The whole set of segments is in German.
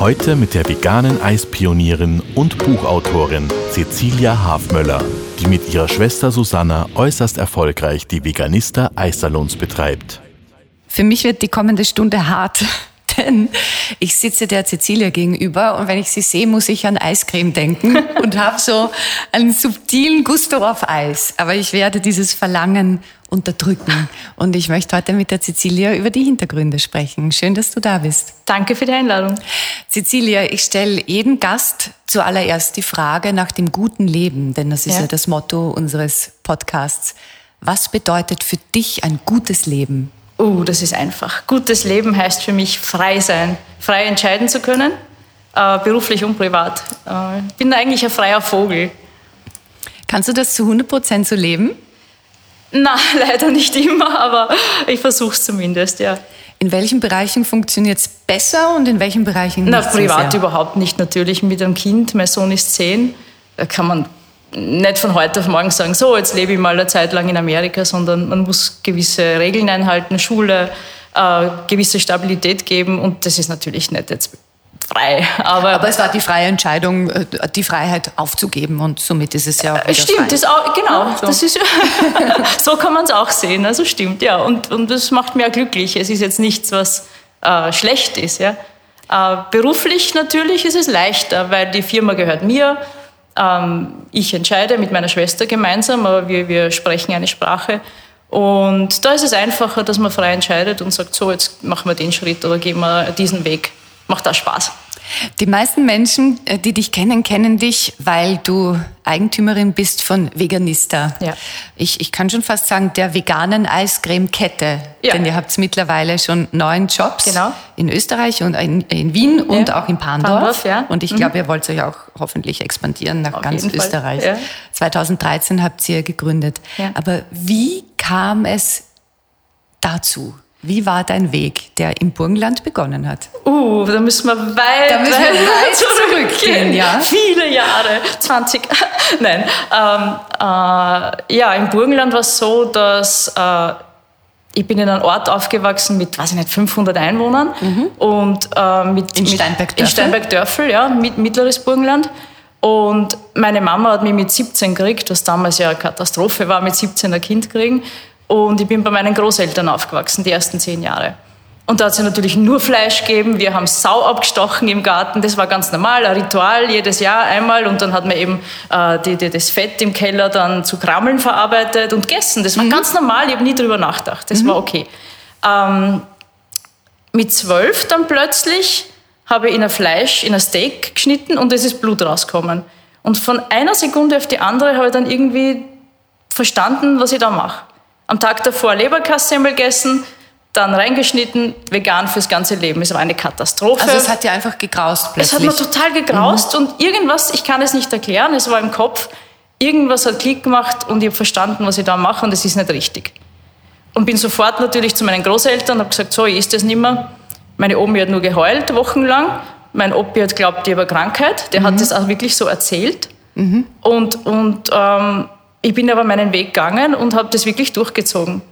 Heute mit der veganen Eispionierin und Buchautorin Cecilia Hafmöller, die mit ihrer Schwester Susanna äußerst erfolgreich die Veganista Eissalons betreibt. Für mich wird die kommende Stunde hart. Denn ich sitze der Cecilia gegenüber und wenn ich sie sehe, muss ich an Eiscreme denken und habe so einen subtilen Gusto auf Eis. Aber ich werde dieses Verlangen unterdrücken. Und ich möchte heute mit der Cecilia über die Hintergründe sprechen. Schön, dass du da bist. Danke für die Einladung. Cecilia, ich stelle jedem Gast zuallererst die Frage nach dem guten Leben, denn das ist ja, ja das Motto unseres Podcasts. Was bedeutet für dich ein gutes Leben? Oh, das ist einfach. Gutes Leben heißt für mich frei sein, frei entscheiden zu können, äh, beruflich und privat. Äh, ich bin eigentlich ein freier Vogel. Kannst du das zu 100 Prozent so leben? Na, leider nicht immer, aber ich versuche es zumindest, ja. In welchen Bereichen funktioniert es besser und in welchen Bereichen nicht? Na, privat so überhaupt nicht. Natürlich mit einem Kind. Mein Sohn ist zehn. Da kann man nicht von heute auf morgen sagen, so, jetzt lebe ich mal eine Zeit lang in Amerika, sondern man muss gewisse Regeln einhalten, Schule, äh, gewisse Stabilität geben und das ist natürlich nicht jetzt frei. Aber, aber es war die freie Entscheidung, äh, die Freiheit aufzugeben und somit ist es ja auch wieder Stimmt. Das auch, genau. Ja, so. Das ist, so kann man es auch sehen, also stimmt, ja. Und, und das macht mir auch glücklich. Es ist jetzt nichts, was äh, schlecht ist, ja. Äh, beruflich natürlich ist es leichter, weil die Firma gehört mir ähm, ich entscheide mit meiner Schwester gemeinsam, aber wir, wir sprechen eine Sprache. Und da ist es einfacher, dass man frei entscheidet und sagt, so, jetzt machen wir den Schritt oder gehen wir diesen Weg. Macht auch Spaß. Die meisten Menschen, äh, die dich kennen, kennen dich, weil du Eigentümerin bist von Veganista. Ja. Ich, ich kann schon fast sagen, der veganen Eiscreme-Kette. Ja. Denn ihr habt mittlerweile schon neun Jobs genau. in Österreich und in, in Wien und ja. auch in Pandorf. Pandorf ja. Und ich mhm. glaube, ihr wollt euch auch hoffentlich expandieren nach Auf ganz Österreich. Ja. 2013 habt ihr gegründet. Aber wie kam es dazu? Wie war dein Weg, der im Burgenland begonnen hat? Uh, da müssen wir weit, da müssen wir weit zurückgehen. Ja? Viele Jahre, 20. Nein. Ähm, äh, ja, im Burgenland war es so, dass äh, ich bin in einem Ort aufgewachsen mit, weiß ich nicht, 500 Einwohnern mhm. und äh, mit in Steinberg-Dörfel, in Steinberg-Dörfel, ja, mit mittleres Burgenland. Und meine Mama hat mich mit 17 gekriegt, was damals ja eine Katastrophe war, mit 17 ein Kind kriegen. Und ich bin bei meinen Großeltern aufgewachsen, die ersten zehn Jahre. Und da hat es natürlich nur Fleisch gegeben. Wir haben Sau abgestochen im Garten. Das war ganz normal, ein Ritual, jedes Jahr einmal. Und dann hat man eben äh, die, die, das Fett im Keller dann zu Krammeln verarbeitet und gegessen. Das war mhm. ganz normal, ich habe nie drüber nachgedacht. Das mhm. war okay. Ähm, mit zwölf dann plötzlich habe ich in ein Fleisch, in ein Steak geschnitten und es ist Blut rausgekommen. Und von einer Sekunde auf die andere habe ich dann irgendwie verstanden, was ich da mache. Am Tag davor Leberkassemmel gegessen, dann reingeschnitten, vegan fürs ganze Leben. Es war eine Katastrophe. Also es hat dir einfach gegraust plötzlich? Es hat mir total gegraust mhm. und irgendwas, ich kann es nicht erklären, es war im Kopf, irgendwas hat Klick gemacht und ich habe verstanden, was ich da mache und es ist nicht richtig. Und bin sofort natürlich zu meinen Großeltern und habe gesagt, so, ich ist das nicht mehr. Meine Omi hat nur geheult, wochenlang. Mein Opi hat glaubt, ich habe Krankheit. Der mhm. hat das auch wirklich so erzählt. Mhm. Und, und ähm, ich bin aber meinen Weg gegangen und habe das wirklich durchgezogen.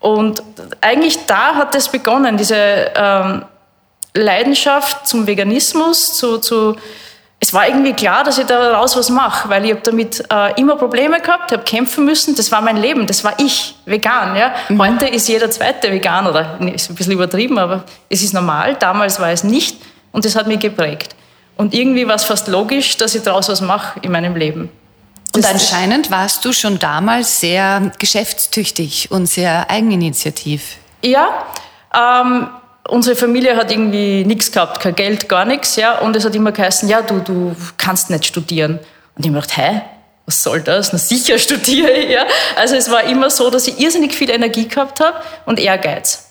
Und eigentlich da hat es begonnen, diese ähm, Leidenschaft zum Veganismus, zu, zu, es war irgendwie klar, dass ich daraus was mache, weil ich habe damit äh, immer Probleme gehabt, habe kämpfen müssen, das war mein Leben, das war ich, vegan. Ja? Mhm. Heute ist jeder zweite vegan, oder ist ein bisschen übertrieben, aber es ist normal, damals war es nicht und das hat mich geprägt. Und irgendwie war es fast logisch, dass ich daraus was mache in meinem Leben. Und anscheinend warst du schon damals sehr geschäftstüchtig und sehr eigeninitiativ. Ja, ähm, unsere Familie hat irgendwie nichts gehabt, kein Geld, gar nichts. Ja, und es hat immer geheißen, ja, du, du kannst nicht studieren. Und ich habe gedacht, hä? Was soll das? Na sicher studiere ich. Ja. Also es war immer so, dass ich irrsinnig viel Energie gehabt habe und Ehrgeiz.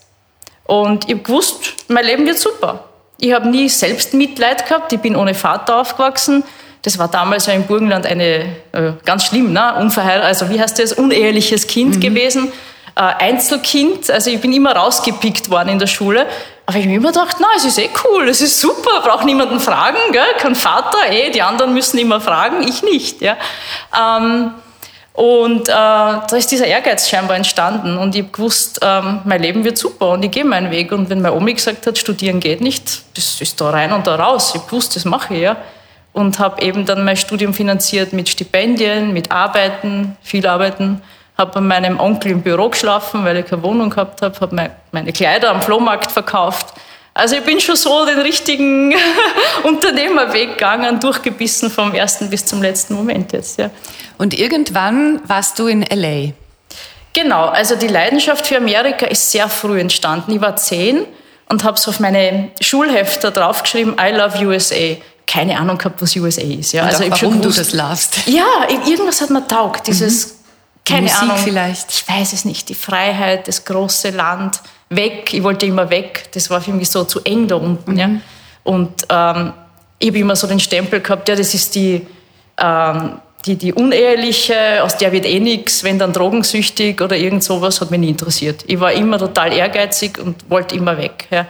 Und ich habe gewusst, mein Leben wird super Ich habe nie selbst Mitleid gehabt. Ich bin ohne Vater aufgewachsen. Das war damals ja im Burgenland eine äh, ganz schlimm, ne? Unverheiratet, also wie heißt das, uneheliches Kind mhm. gewesen. Äh, Einzelkind, also ich bin immer rausgepickt worden in der Schule. Aber ich habe mir immer gedacht, na, es ist eh cool, es ist super, braucht niemanden fragen, gell? kein Vater, eh, die anderen müssen immer fragen, ich nicht. Ja? Ähm, und äh, da ist dieser Ehrgeiz scheinbar entstanden und ich habe gewusst, ähm, mein Leben wird super und ich gehe meinen Weg. Und wenn meine Omi gesagt hat, studieren geht nicht, das ist da rein und da raus. Ich wusste, das mache ich ja. Und habe eben dann mein Studium finanziert mit Stipendien, mit Arbeiten, viel Arbeiten. Habe bei meinem Onkel im Büro geschlafen, weil ich keine Wohnung gehabt habe. Habe meine Kleider am Flohmarkt verkauft also ich bin schon so den richtigen Unternehmerweg gegangen, durchgebissen vom ersten bis zum letzten Moment jetzt. Ja. Und irgendwann warst du in LA. Genau, also die Leidenschaft für Amerika ist sehr früh entstanden. Ich war zehn und habe so auf meine Schulhefter draufgeschrieben, I love USA. Keine Ahnung gehabt, was USA ist. Ja. also warum gewusst, du das lovst. Ja, irgendwas hat mir taugt. Dieses, mhm. keine Musik Ahnung. vielleicht. Ich weiß es nicht. Die Freiheit, das große Land weg. Ich wollte immer weg. Das war für mich so zu eng da unten. Mhm. Ja. Und ähm, ich habe immer so den Stempel gehabt, ja, das ist die, ähm, die, die uneheliche, aus der wird eh nichts, wenn dann drogensüchtig oder irgend sowas, hat mich nie interessiert. Ich war immer total ehrgeizig und wollte immer weg. Ja.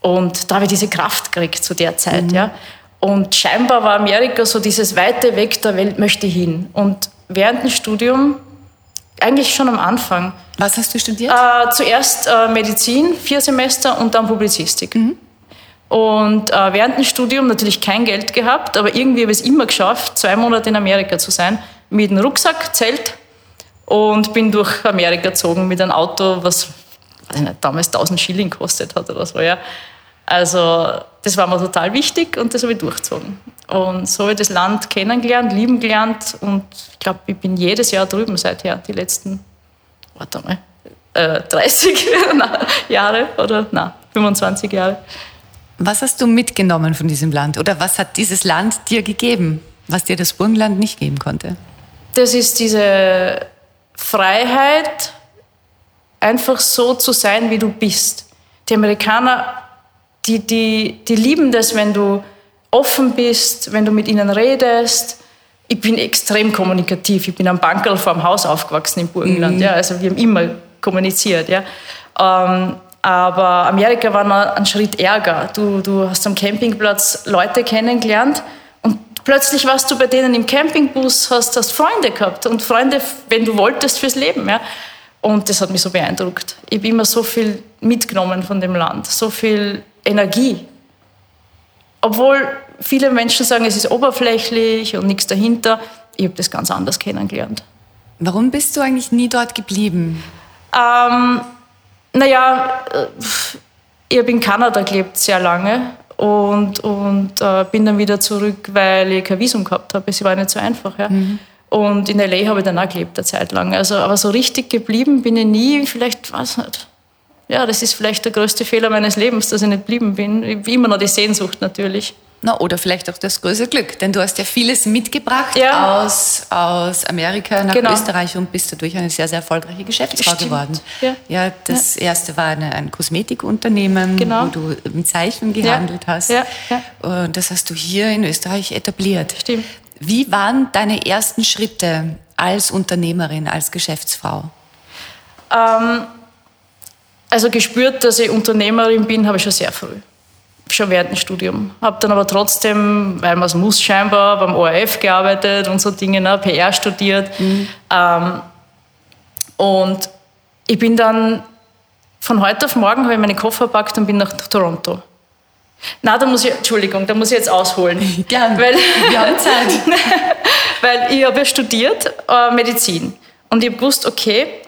Und da habe ich diese Kraft gekriegt zu der Zeit. Mhm. Ja. Und scheinbar war Amerika so dieses weite Weg der Welt möchte hin. Und während dem Studium, eigentlich schon am Anfang, was hast du studiert? Äh, zuerst äh, Medizin, vier Semester und dann Publizistik. Mhm. Und äh, während dem Studium natürlich kein Geld gehabt, aber irgendwie habe ich es immer geschafft, zwei Monate in Amerika zu sein, mit einem Rucksack, Zelt und bin durch Amerika gezogen mit einem Auto, was nicht, damals 1000 Schilling kostet hat oder so. Ja. Also das war mir total wichtig und das habe ich durchgezogen. Und so habe ich das Land kennengelernt, lieben gelernt und ich glaube, ich bin jedes Jahr drüben seither, die letzten warte mal, äh, 30 Jahre oder na, 25 Jahre. Was hast du mitgenommen von diesem Land oder was hat dieses Land dir gegeben, was dir das Burgenland nicht geben konnte? Das ist diese Freiheit, einfach so zu sein, wie du bist. Die Amerikaner, die, die, die lieben das, wenn du offen bist, wenn du mit ihnen redest, ich bin extrem kommunikativ. Ich bin am Bankerl vor dem Haus aufgewachsen im Burgenland. Mhm. Ja, also wir haben immer kommuniziert. Ja. Ähm, aber Amerika war noch ein Schritt ärger. Du, du hast am Campingplatz Leute kennengelernt und plötzlich warst du bei denen im Campingbus, hast, hast Freunde gehabt und Freunde, wenn du wolltest, fürs Leben. Ja. Und das hat mich so beeindruckt. Ich habe immer so viel mitgenommen von dem Land, so viel Energie. Obwohl viele Menschen sagen, es ist oberflächlich und nichts dahinter. Ich habe das ganz anders kennengelernt. Warum bist du eigentlich nie dort geblieben? Ähm, naja, äh, ich habe in Kanada gelebt sehr lange und, und äh, bin dann wieder zurück, weil ich kein Visum gehabt habe. Es war nicht so einfach. Ja. Mhm. Und in L.A. habe ich dann auch gelebt, eine Zeit lang. Also, aber so richtig geblieben bin ich nie, vielleicht, weiß nicht. Ja, das ist vielleicht der größte Fehler meines Lebens, dass ich nicht geblieben bin. Habe immer noch die Sehnsucht natürlich. Na, oder vielleicht auch das große Glück, denn du hast ja vieles mitgebracht ja. aus, aus Amerika nach genau. Österreich und bist dadurch eine sehr, sehr erfolgreiche Geschäftsfrau Stimmt. geworden. Ja, ja das ja. erste war eine, ein Kosmetikunternehmen, genau. wo du mit Zeichen gehandelt hast. Und das hast du hier in Österreich etabliert. Stimmt. Wie waren deine ersten Schritte als Unternehmerin, als Geschäftsfrau? Ähm, also gespürt, dass ich Unternehmerin bin, habe ich schon sehr früh schon während dem Studium. Habe dann aber trotzdem, weil man es muss scheinbar, beim ORF gearbeitet und so Dinge, ne, PR studiert. Mhm. Ähm, und ich bin dann von heute auf morgen habe ich meine Koffer gepackt und bin nach Toronto. Na, da muss ich, Entschuldigung, da muss ich jetzt ausholen. Gerne. Weil, Wir haben Zeit. weil ich habe ja studiert äh, Medizin und ich habe gewusst, okay,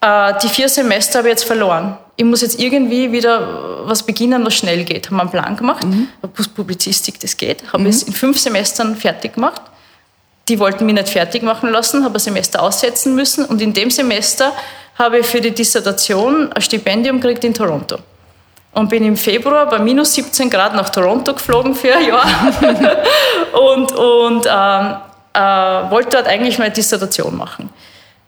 äh, die vier Semester habe ich jetzt verloren ich muss jetzt irgendwie wieder was beginnen, was schnell geht. Haben wir einen Plan gemacht, mhm. Publizistik, das geht. Habe mhm. es in fünf Semestern fertig gemacht. Die wollten mich nicht fertig machen lassen, habe ein Semester aussetzen müssen. Und in dem Semester habe ich für die Dissertation ein Stipendium gekriegt in Toronto. Und bin im Februar bei minus 17 Grad nach Toronto geflogen für ein Jahr. und und ähm, äh, wollte dort eigentlich meine Dissertation machen.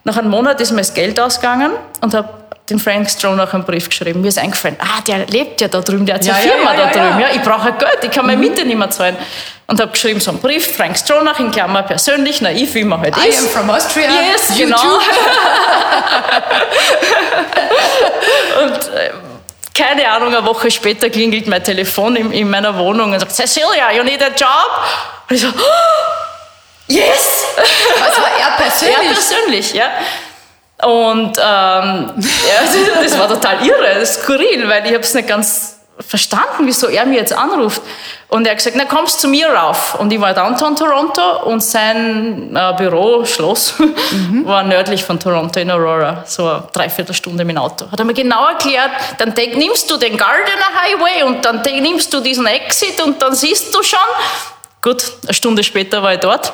Nach einem Monat ist mir das Geld ausgegangen und habe den Frank Stronach einen Brief geschrieben. Mir ist eingefallen, ah, der lebt ja da drüben, der hat Ja, seine ja, Firma ja, da drüben. ja. Ich brauche Geld, ich kann meine Miete nicht mehr zahlen. Und habe geschrieben, so einen Brief, Frank Stronach, in Klammer persönlich, naiv, wie man halt I ist. am from Austria. Yes, you genau. und äh, keine Ahnung, eine Woche später klingelt mein Telefon in, in meiner Wohnung und sagt, Cecilia, you need a job? Und ich so, oh, yes! Was war er persönlich? Ja, persönlich, ja. Und ähm, ja, das war total irre, das ist skurril, weil ich habe es nicht ganz verstanden, wieso er mir jetzt anruft. Und er hat gesagt, na kommst zu mir rauf. Und ich war downtown Toronto und sein äh, Büro, Schloss, war nördlich von Toronto in Aurora, so eine Dreiviertelstunde mit dem Auto. Hat er mir genau erklärt, dann denk, nimmst du den Gardiner Highway und dann nimmst du diesen Exit und dann siehst du schon. Gut, eine Stunde später war ich dort.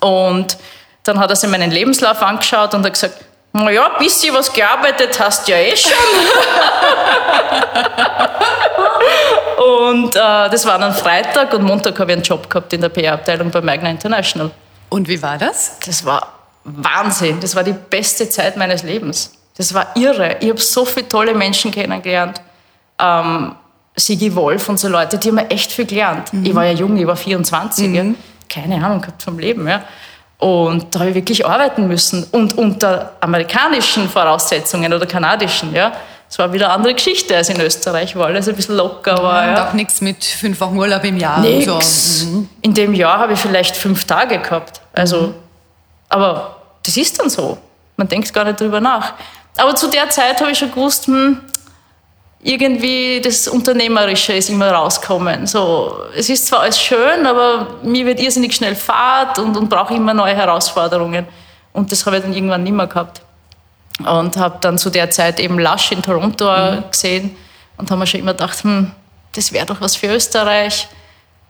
Und dann hat er sich meinen Lebenslauf angeschaut und hat gesagt, na ja, bis du was gearbeitet hast, ja eh schon. und äh, das war dann Freitag und Montag habe ich einen Job gehabt in der PR-Abteilung bei Magna International. Und wie war das? Das war Wahnsinn. Das war die beste Zeit meines Lebens. Das war irre. Ich habe so viele tolle Menschen kennengelernt. Ähm, Sigi Wolf und so Leute, die haben mir echt viel gelernt. Ich war ja jung, ich war 24. Ja. Keine Ahnung gehabt vom Leben. Ja. Und da habe ich wirklich arbeiten müssen. Und unter amerikanischen Voraussetzungen oder kanadischen. Ja. Es war wieder eine andere Geschichte als in Österreich, wo alles ein bisschen locker war. Und Ja. auch nichts mit fünf Wochen Urlaub im Jahr. und Nix. So. Mhm. In dem Jahr habe ich vielleicht fünf Tage gehabt. Also, aber das ist dann so. Man denkt gar nicht drüber nach. Aber zu der Zeit habe ich schon gewusst, hm, irgendwie das Unternehmerische ist immer rauskommen. So, es ist zwar alles schön, aber mir wird irrsinnig schnell Fahrt und, und brauche immer neue Herausforderungen. Und das habe ich dann irgendwann nicht mehr gehabt. Und habe dann zu der Zeit eben Lush in Toronto gesehen und habe mir schon immer gedacht, hm, das wäre doch was für Österreich.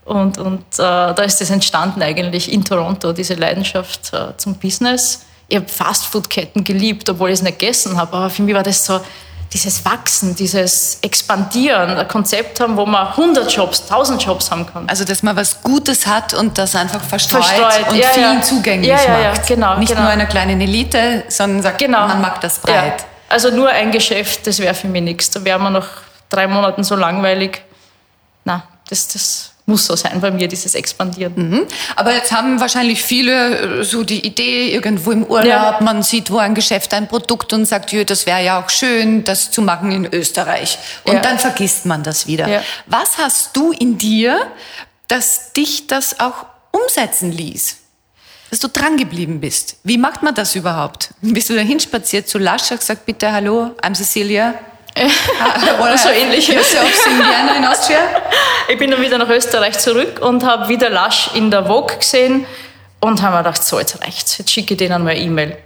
Und, und äh, da ist das entstanden eigentlich in Toronto, diese Leidenschaft äh, zum Business. Ich habe Fastfood-Ketten geliebt, obwohl ich es nicht gegessen habe. Aber für mich war das so dieses Wachsen, dieses Expandieren, ein Konzept haben, wo man 100 Jobs, 1000 Jobs haben kann. Also, dass man was Gutes hat und das einfach verstreut, Verstreut, und ja, vielen ja. zugänglich Ja, ja, ja, macht. genau, Nicht genau. nur einer kleinen Elite, sondern sagt, Genau. man mag das Ja. breit. Also nur ein Geschäft, das wäre für mich nichts. Da wäre man nach drei Monaten so langweilig. Na, das, das muss so sein bei mir, dieses Expandieren. Mhm. Aber jetzt haben wahrscheinlich viele äh, so die Idee irgendwo im Urlaub, Ja. man sieht wo ein Geschäft, ein Produkt und sagt, jö, das wäre ja auch schön, das zu machen in Österreich. Und Ja. dann vergisst man das wieder. Ja. Was hast du in dir, dass dich das auch umsetzen ließ? Dass du dran geblieben bist. Wie macht man das überhaupt? Bist du da hinspaziert zu Lasch, hast gesagt, bitte hallo, I'm Cecilia. Oder So ähnlich. Yourself in Austria. Ich bin dann wieder nach Österreich zurück und habe wieder Lasch in der Vogue gesehen und habe mir gedacht, so, jetzt reicht's. Jetzt schicke ich denen mal E-Mail.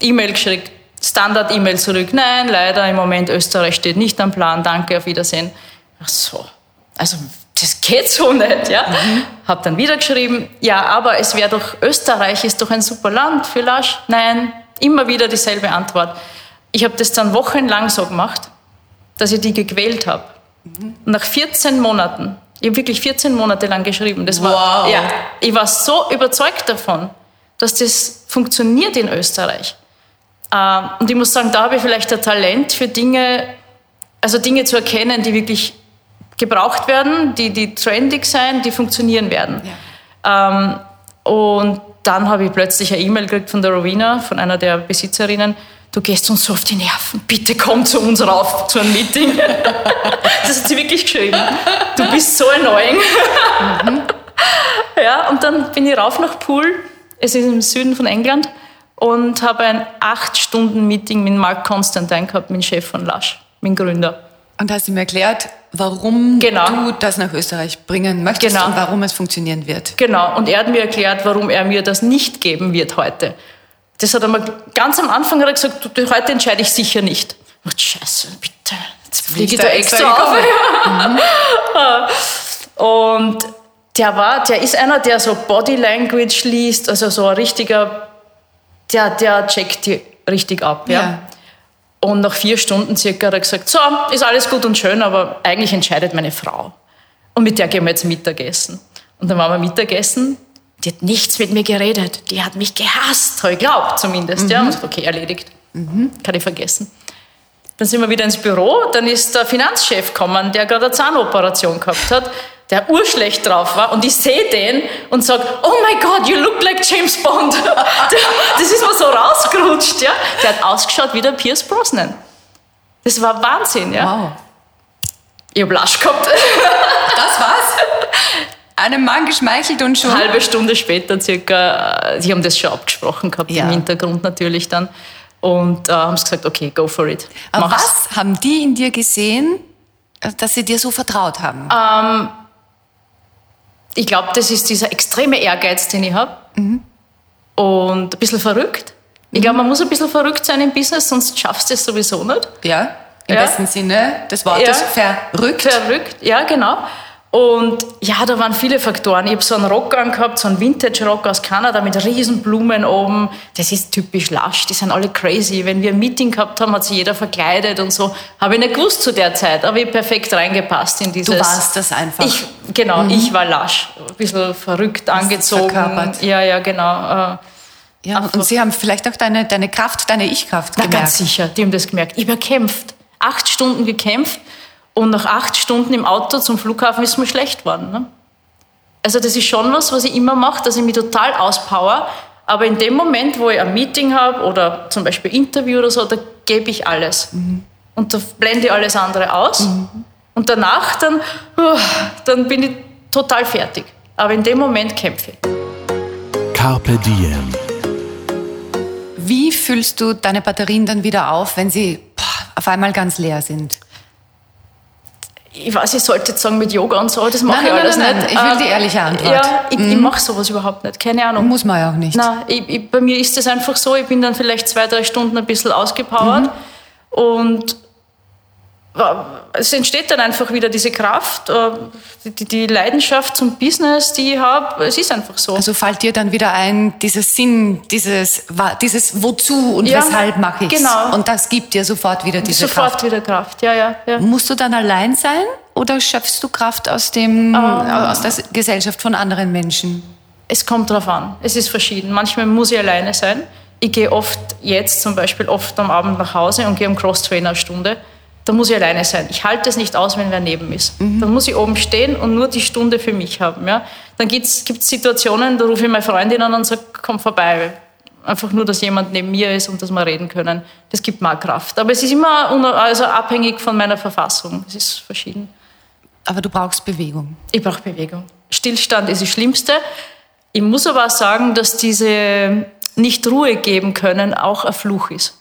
E-Mail geschickt, Standard-E-Mail zurück. Nein, leider im Moment Österreich steht nicht am Plan. Danke, auf Wiedersehen. Ach so, also das geht so nicht, ja. Hab dann wieder geschrieben, ja, aber es wäre doch, Österreich ist doch ein super Land für Lasch. Nein, immer wieder dieselbe Antwort. Ich habe das dann wochenlang so gemacht, dass ich die gequält habe. Und nach 14 Monaten, ich habe wirklich 14 Monate lang geschrieben. Das war, Wow. ja, ich war so überzeugt davon, dass das funktioniert in Österreich. Ähm, und ich muss sagen, da habe ich vielleicht ein Talent für Dinge, also Dinge zu erkennen, die wirklich gebraucht werden, die, die trendig sein, die funktionieren werden. Ähm, und dann habe ich plötzlich eine E-Mail gekriegt von der Rowena, von einer der Besitzerinnen. Du gehst uns so auf die Nerven, bitte komm zu uns rauf, zu einem Meeting. Das hat sie wirklich geschrieben. Du bist so annoying. Ja, und dann bin ich rauf nach Poole, es ist im Süden von England, und habe ein acht Stunden Meeting mit Mark Constantine gehabt, mit dem Chef von Lush, mit dem Gründer. Und hast ihm erklärt, warum Genau. du das nach Österreich bringen möchtest Genau. und warum es funktionieren wird. Genau, und er hat mir erklärt, warum er mir das nicht geben wird heute. Das hat er mir ganz am Anfang hat er gesagt, du, heute entscheide ich sicher nicht. Ich dachte, Scheiße, bitte, jetzt fliege ich da extra auf. Und der war, der ist einer, der so Body Language liest, also so ein richtiger, der, der checkt die richtig ab. Ja. Ja. Und nach vier Stunden circa hat er gesagt, so, ist alles gut und schön, aber eigentlich entscheidet meine Frau. Und mit der gehen wir jetzt Mittagessen. Und dann waren wir Mittagessen. Die hat nichts mit mir geredet. Die hat mich gehasst, habe ich glaubt zumindest. Ja. Und okay, erledigt. Kann ich vergessen. Dann sind wir wieder ins Büro, dann ist der Finanzchef gekommen, der gerade eine Zahnoperation gehabt hat, der urschlecht drauf war und ich sehe den und sage, oh my God, you look like James Bond. Das ist mir so rausgerutscht, ja. Der hat ausgeschaut wie der Pierce Brosnan. Das war Wahnsinn, ja. Wow. Ich hab Lasch gehabt. Das war's? Einem Mann geschmeichelt und schon. Eine halbe Stunde später circa, äh, sie haben das schon abgesprochen gehabt, Ja. im Hintergrund natürlich dann. Und äh, haben gesagt, okay, go for it. Aber Mach's. was haben die in dir gesehen, dass sie dir so vertraut haben? Ah. Ich glaube, das ist dieser extreme Ehrgeiz, den ich habe. Mhm. Und ein bisschen verrückt. Ich glaube, man muss ein bisschen verrückt sein im Business, sonst schaffst du es sowieso nicht. ja, im Ja. besten Sinne des Wortes. Verrückt. Verrückt, ja, genau. Und ja, da waren viele Faktoren. Ich habe so einen Rock angehabt, so einen Vintage-Rock aus Kanada mit riesen Blumen oben. Das ist typisch lasch, die sind alle crazy. Wenn wir ein Meeting gehabt haben, hat sich jeder verkleidet und so. Habe ich nicht gewusst zu der Zeit, aber ich hab perfekt reingepasst in dieses... Du warst das einfach. Ich, genau, ich war lasch. Ein bisschen verrückt angezogen. verkörpert. Ja, ja, genau. Äh, ja, und sie haben vielleicht auch deine, deine Kraft, deine Ich-Kraft Na, gemerkt. ganz sicher, die haben das gemerkt. Ich habe gekämpft. Acht Stunden gekämpft und nach acht Stunden im Auto zum Flughafen ist mir schlecht geworden. Ne? Also das ist schon was, was ich immer mache, dass ich mich total auspower. Aber in dem Moment, wo ich ein Meeting habe oder zum Beispiel Interview oder so, da gebe ich alles. Und da blende ich alles andere aus. Und danach dann, uh, dann bin ich total fertig. Aber in dem Moment kämpfe ich. Carpe Diem. Wie füllst du deine Batterien dann wieder auf, wenn sie auf einmal ganz leer sind? Ich weiß, ich sollte jetzt sagen mit Yoga und so, das mache Nein, ich nein, alles nein, nicht. ich will Ähm, die ehrliche Antwort. Ja, ich, ich mache sowas überhaupt nicht, keine Ahnung. Muss man ja auch nicht. Nein, ich, ich, bei mir ist es einfach so, ich bin dann vielleicht zwei, drei Stunden ein bisschen ausgepowert und äh, es entsteht dann einfach wieder diese Kraft, äh, die, die Leidenschaft zum Business, die ich habe. Es ist einfach so. Also fällt dir dann wieder ein, dieses Sinn, dieses, dieses Wozu und Ja, weshalb mache ich genau. Und das gibt dir sofort wieder diese Sofort Kraft. wieder Kraft, ja, ja. ja. Musst du dann allein sein oder schöpfst du Kraft aus, dem, aus der Gesellschaft von anderen Menschen? Es kommt drauf an. Es ist verschieden. Manchmal muss ich alleine sein. Ich gehe oft jetzt zum Beispiel oft am Abend nach Hause und gehe am Cross-Trainer eine Stunde. Da muss ich alleine sein. Ich halte es nicht aus, wenn wer neben ist. Dann muss ich oben stehen und nur die Stunde für mich haben. Ja? Dann gibt es Situationen, da rufe ich meine Freundin an und sage, komm vorbei. Einfach nur, dass jemand neben mir ist und dass wir reden können. Das gibt mir Kraft. Aber es ist immer also abhängig von meiner Verfassung. Es ist verschieden. Aber du brauchst Bewegung. Ich brauche Bewegung. Stillstand ist das Schlimmste. Ich muss aber auch sagen, dass diese nicht Ruhe geben können auch ein Fluch ist.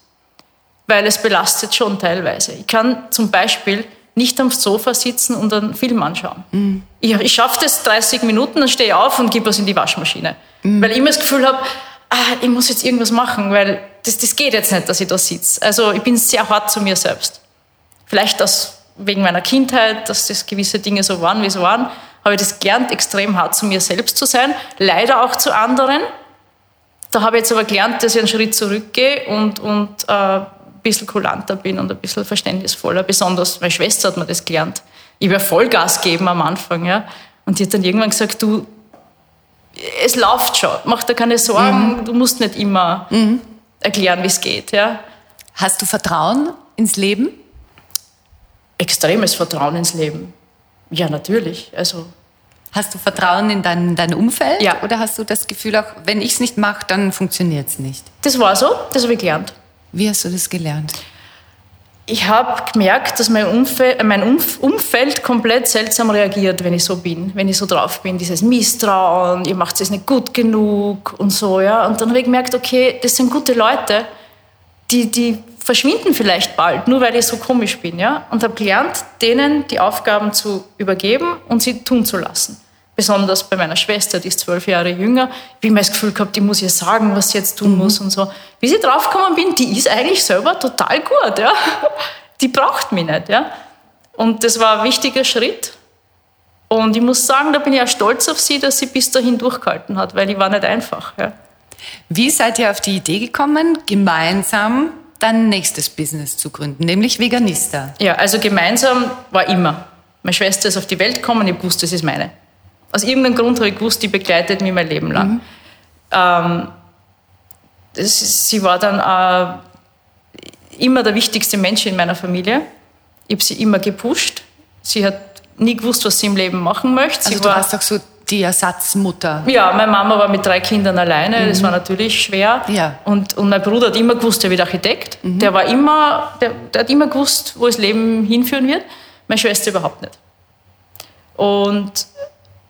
Weil es belastet schon teilweise. Ich kann zum Beispiel nicht am Sofa sitzen und einen Film anschauen. Ich, ich schaffe das 30 Minuten, dann stehe ich auf und gebe was in die Waschmaschine. Weil ich immer das Gefühl habe, ah, ich muss jetzt irgendwas machen, weil das, das geht jetzt nicht, dass ich da sitze. Also ich bin sehr hart zu mir selbst. Vielleicht aus, wegen meiner Kindheit, dass das gewisse Dinge so waren, wie sie waren, habe ich das gelernt, extrem hart zu mir selbst zu sein, leider auch zu anderen. Da habe ich jetzt aber gelernt, dass ich einen Schritt zurückgehe und, und äh, bisschen kulanter bin und ein bisschen verständnisvoller. Besonders meine Schwester hat mir das gelernt. Ich werde Vollgas geben am Anfang. Ja? Und die hat dann irgendwann gesagt, du, es läuft schon, mach dir keine Sorgen, du musst nicht immer erklären, wie es geht. Ja? Hast du Vertrauen ins Leben? extremes Vertrauen ins Leben. Ja, natürlich. Also Hast du Vertrauen in dein, dein Umfeld? Ja. Oder hast du das Gefühl, auch wenn ich es nicht mache, dann funktioniert es nicht? das war so, das habe ich gelernt. Wie hast du das gelernt? Ich habe gemerkt, dass mein, Umfeld, mein Umf Umfeld komplett seltsam reagiert, wenn ich so bin, wenn ich so drauf bin. Dieses Misstrauen, ihr macht es nicht gut genug und so. Ja. Und dann habe ich gemerkt, okay, das sind gute Leute, die, die verschwinden vielleicht bald, nur weil ich so komisch bin. Ja. Und habe gelernt, denen die Aufgaben zu übergeben und sie tun zu lassen. Besonders bei meiner Schwester, die ist zwölf Jahre jünger. Ich habe immer das Gefühl gehabt, ich muss ihr sagen, was sie jetzt tun muss und so. Bis ich draufgekommen bin, die ist eigentlich selber total gut. Ja? Die braucht mich nicht. Ja? Und das war ein wichtiger Schritt. Und ich muss sagen, da bin ich auch stolz auf sie, dass sie bis dahin durchgehalten hat, weil die war nicht einfach. Ja? Wie seid ihr auf die Idee gekommen, gemeinsam dein nächstes Business zu gründen, nämlich Veganista? Ja, also gemeinsam war immer. Meine Schwester ist auf die Welt gekommen, ich wusste, das ist meine. Aus irgendeinem Grund habe ich gewusst, die begleitet mich mein Leben lang. Ähm, das, sie war dann, äh, immer der wichtigste Mensch in meiner Familie. Ich habe sie immer gepusht. Sie hat nie gewusst, was sie im Leben machen möchte. Sie Also du warst doch so die Ersatzmutter. ja, meine Mama war mit drei Kindern alleine, das war natürlich schwer. Mhm. Ja. Mhm. Und, und mein Bruder hat immer gewusst, der wird Architekt. Der war immer, der, der hat immer gewusst, wo das Leben hinführen wird. Meine Schwester überhaupt nicht. Und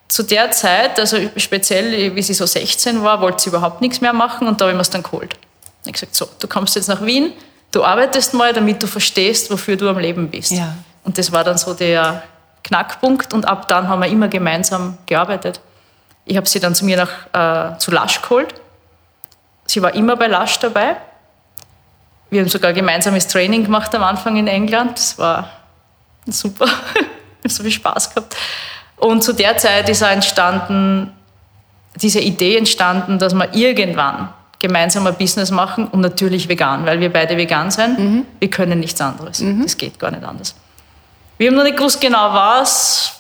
zu der Zeit, also speziell wie sie so 16 war, wollte sie überhaupt nichts mehr machen und da habe ich mir es dann geholt. Ich habe gesagt, so, du kommst jetzt nach Wien, du arbeitest mal, damit du verstehst, wofür du am Leben bist. Ja. Und das war dann so der Knackpunkt und ab dann haben wir immer gemeinsam gearbeitet. Ich habe sie dann zu mir nach, äh, zu Lasch geholt. Sie war immer bei Lasch dabei. Wir haben sogar gemeinsames Training gemacht am Anfang in England. Das war super. Ich habe so viel Spaß gehabt. Und zu der Zeit ist auch entstanden, diese Idee entstanden, dass wir irgendwann gemeinsam ein Business machen und natürlich vegan, weil wir beide vegan sind. Wir können nichts anderes. Das geht gar nicht anders. Wir haben noch nicht gewusst genau was.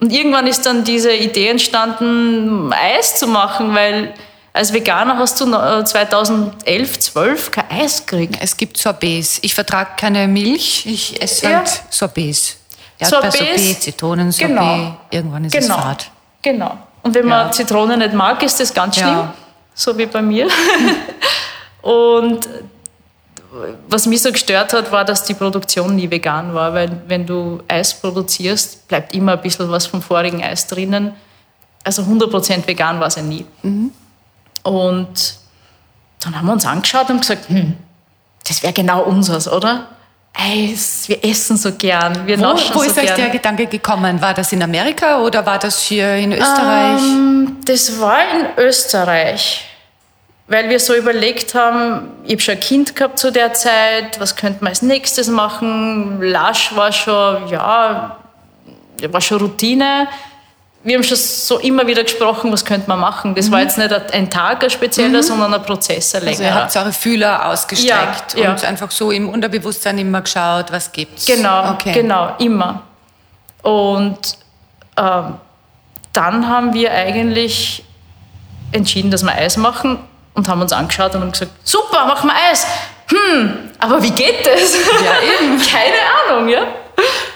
Und irgendwann ist dann diese Idee entstanden, Eis zu machen, weil als Veganer hast du noch, äh, 2011, 12 kein Eis gekriegt. Es gibt Sorbets. Ich vertrage keine Milch, ich esse Ja. halt Sorbets. Erdbeersorbet, Zitronensorbet, genau. irgendwann ist Genau. es fad. Genau. Und wenn man Ja. Zitrone nicht mag, ist das ganz schlimm. Ja. So wie bei mir. Und was mich so gestört hat, war, dass die Produktion nie vegan war, weil wenn du Eis produzierst, bleibt immer ein bisschen was vom vorigen Eis drinnen. Also 100% vegan war es ja nie. Und dann haben wir uns angeschaut und gesagt, hm, das wäre genau unseres, oder? Eis, wir essen so gern, wir Wo, naschen wo so ist euch gern. der Gedanke gekommen? War das in Amerika oder war das hier in Österreich? Ähm, das war in Österreich, weil wir so überlegt haben, ich habe schon ein Kind gehabt zu der Zeit, was könnte man als nächstes machen? Lasch war schon, ja, war schon Routine. Wir haben schon so immer wieder gesprochen, was könnte man machen. Das war jetzt nicht ein Tag ein spezieller, sondern ein Prozess, ein also ihr längerer. habt eure Fühler ausgestreckt Ja, ja. und einfach so im Unterbewusstsein immer geschaut, was gibt's. Genau, okay. genau, immer. Und ähm, dann haben wir eigentlich entschieden, dass wir Eis machen und haben uns angeschaut und haben gesagt, super, machen wir Eis. Hm, aber wie geht das? Ja, eben. Keine Ahnung, ja.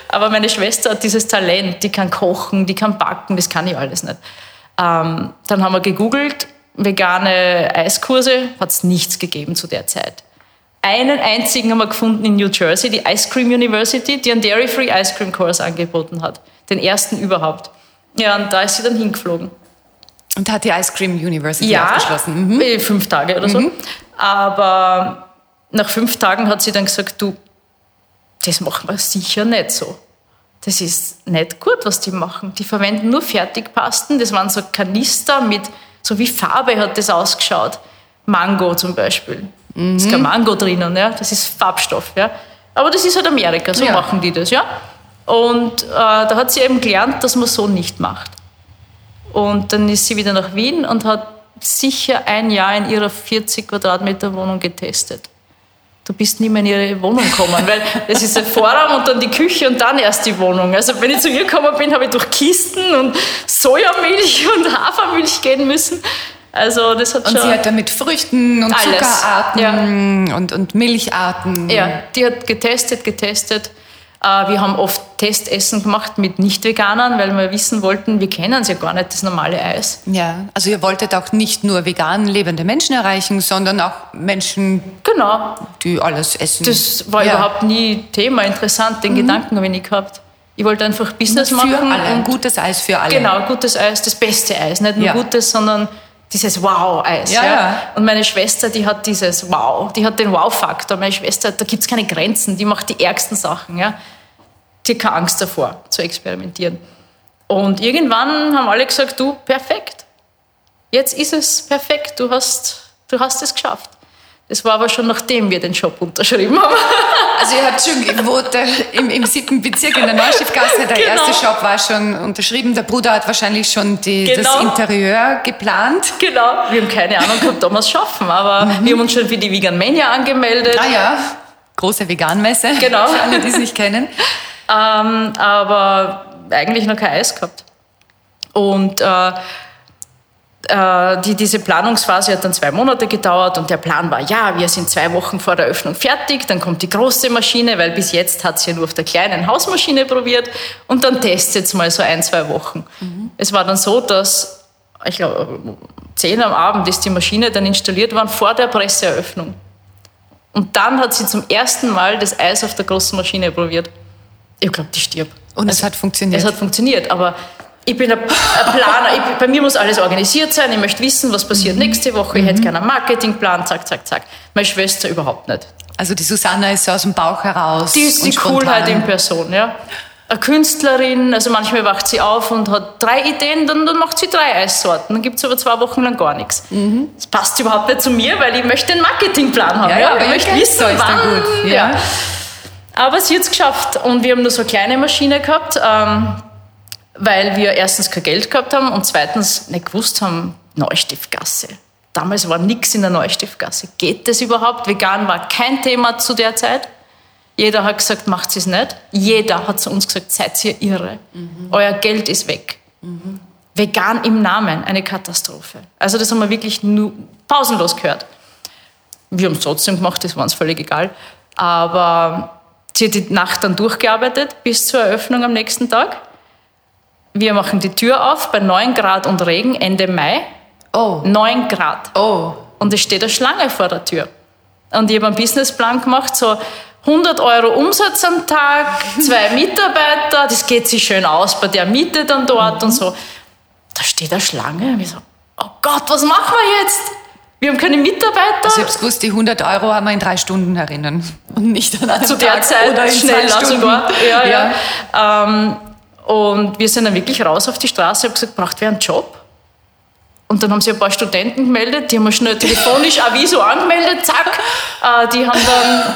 Aber meine Schwester hat dieses Talent, die kann kochen, die kann backen, das kann ich alles nicht. Ähm, dann haben wir gegoogelt, vegane Eiskurse, hat es nichts gegeben zu der Zeit. Einen einzigen haben wir gefunden in New Jersey, die Ice Cream University, die einen Dairy-Free Ice Cream Kurs angeboten hat. Den ersten überhaupt. Ja, und da ist sie dann hingeflogen. Und hat die Ice Cream University Ja, abgeschlossen. Mhm. äh, fünf Tage oder so. Aber nach fünf Tagen hat sie dann gesagt, du, das machen wir sicher nicht so. Das ist nicht gut, was die machen. Die verwenden nur Fertigpasten. Das waren so Kanister mit, so wie Farbe hat das ausgeschaut. Mango zum Beispiel. Da ist kein Mango drinnen, ja. das ist Farbstoff. Ja. Aber das ist halt Amerika, so Ja. machen die das. Ja. Und äh, da hat sie eben gelernt, dass man so nicht macht. Und dann ist sie wieder nach Wien und hat sicher ein Jahr in ihrer 40 Quadratmeter Wohnung getestet. Du bist nie mehr in ihre Wohnung gekommen, weil es ist ein Vorraum und dann die Küche und dann erst die Wohnung. Also wenn ich zu ihr gekommen bin, habe ich durch Kisten und Sojamilch und Hafermilch gehen müssen. Also das hat Und schon... sie hat da mit Früchten und Alles, Zuckerarten und, und Milcharten. Ja, die hat getestet, getestet. Äh, Wir haben oft Testessen gemacht mit Nicht-Veganern, weil wir wissen wollten, wir kennen ja gar nicht, das normale Eis. Ja, also ihr wolltet auch nicht nur vegan lebende Menschen erreichen, sondern auch Menschen, Genau, die alles essen. das war Ja. Mhm. überhaupt nie Thema, interessant, den Gedanken habe ich nie gehabt. Ich wollte einfach Business für machen. alle, ein und gutes Eis für alle. Genau, gutes Eis, das beste Eis. Nicht nur Ja. gutes, sondern dieses Wow-Eis. Ja, ja. Und meine Schwester, die hat dieses Wow, die hat den Wow-Faktor. Meine Schwester, da gibt es keine Grenzen, die macht die ärgsten Sachen. Ja. Die hat keine Angst davor, zu experimentieren. Und irgendwann haben alle gesagt, du, perfekt. Jetzt ist es perfekt, du hast, du hast es geschafft. Das war aber schon nachdem wir den Job unterschrieben haben. Also ihr habt schon gewohnt im, im siebten Bezirk in der Neuschiffgasse. Der Genau. erste Shop war schon unterschrieben. Der Bruder hat wahrscheinlich schon die, das Genau. Interieur geplant. genau. Wir haben keine Ahnung ob wir es schaffen, aber wir haben uns schon für die Vegan Mania angemeldet. Ah ja, große Veganmesse. Genau. Für alle, die es nicht kennen. ähm, aber eigentlich noch kein Eis gehabt. Und äh, die, diese Planungsphase hat dann zwei Monate gedauert und der Plan war, ja, wir sind zwei Wochen vor der Öffnung fertig, dann kommt die große Maschine, weil bis jetzt hat sie ja nur auf der kleinen Hausmaschine probiert und dann testet es mal so ein, zwei Wochen. Mhm. Es war dann so, dass, ich glaube, zehn am Abend ist die Maschine dann installiert worden vor der Presseeröffnung. Und dann hat sie zum ersten Mal das Eis auf der großen Maschine probiert. Ich glaube, die stirbt. Und es hat funktioniert. Es hat funktioniert, aber ich bin ein, Planer. Ich, bei mir muss alles organisiert sein. Ich möchte wissen, was passiert mhm. nächste Woche. Ich hätte mhm. gerne einen Marketingplan, zack, zack, zack. Meine Schwester überhaupt nicht. Also die Susanna ist so aus dem Bauch heraus. Die ist die Coolheit in Person, ja. Eine Künstlerin, also manchmal wacht sie auf und hat drei Ideen, dann, dann macht sie drei Eissorten. Dann gibt es aber zwei Wochen lang gar nichts. Mhm. Das passt überhaupt nicht zu mir, weil ich möchte einen Marketingplan haben. Ja, ja, ich möchte wissen, wann. Gut. Ja. ja. Aber sie hat es geschafft. Und wir haben nur so eine kleine Maschine gehabt. Ähm, weil wir erstens kein Geld gehabt haben und zweitens nicht gewusst haben, Neustiftgasse. Damals war nichts in der Neustiftgasse. Geht das überhaupt? Vegan war kein Thema zu der Zeit. Jeder hat gesagt, macht es nicht. Jeder hat zu uns gesagt, seid ihr irre. Mhm. Euer Geld ist weg. Mhm. Vegan im Namen, eine Katastrophe. Also das haben wir wirklich nur pausenlos gehört. Wir haben es trotzdem gemacht, das war uns völlig egal. Aber sie hat die Nacht dann durchgearbeitet bis zur Eröffnung am nächsten Tag. Wir machen die Tür auf bei 9 Grad und Regen Ende Mai. Oh. 9 Grad. Oh. Und es steht eine Schlange vor der Tür. Und ich habe einen Businessplan gemacht, so 100 Euro Umsatz am Tag, zwei Mitarbeiter, das geht sich schön aus bei der Miete dann dort mhm. und so. Da steht eine Schlange und ich so, oh Gott, was machen wir jetzt? Wir haben keine Mitarbeiter. Also ich habe gewusst, die 100 Euro haben wir in drei Stunden erinnern und nicht an einem Zu der Tag Zeit oder in schneller sogar. Ja, ja. ja. Ähm, und wir sind dann wirklich raus auf die Straße und gesagt, braucht wer einen Job? Und dann haben sich ein paar Studenten gemeldet, die haben wir schnell telefonisch Aviso angemeldet, zack. Äh, die haben dann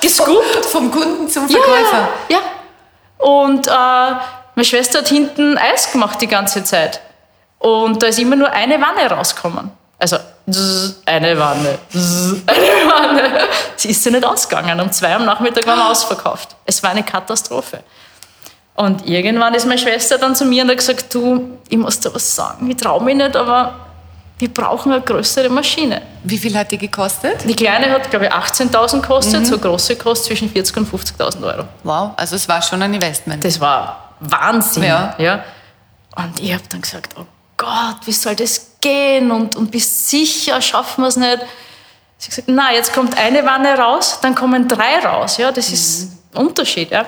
gescoopt. Vom Kunden zum Verkäufer. Ja, ja. Und äh, meine Schwester hat hinten Eis gemacht die ganze Zeit. Und da ist immer nur eine Wanne rausgekommen. Also eine Wanne, eine Wanne. Sie ist ja nicht ausgegangen. Um zwei am Nachmittag waren wir ausverkauft. Es war eine Katastrophe. Und irgendwann ist meine Schwester dann zu mir und hat gesagt, du, ich muss dir was sagen, ich traue mich nicht, aber wir brauchen eine größere Maschine. Wie viel hat die gekostet? Die kleine hat, glaube ich, 18.000 gekostet, mhm. so große kostet zwischen 40.000 und 50.000 Euro. Wow, also es war schon ein Investment. Das war Wahnsinn. Ja. ja. Und ich habe dann gesagt, oh Gott, wie soll das gehen? Und, und bist sicher, schaffen wir es nicht? Sie hat gesagt, na, jetzt kommt eine Wanne raus, dann kommen drei raus. Ja, das mhm. ist ein Unterschied. Ja.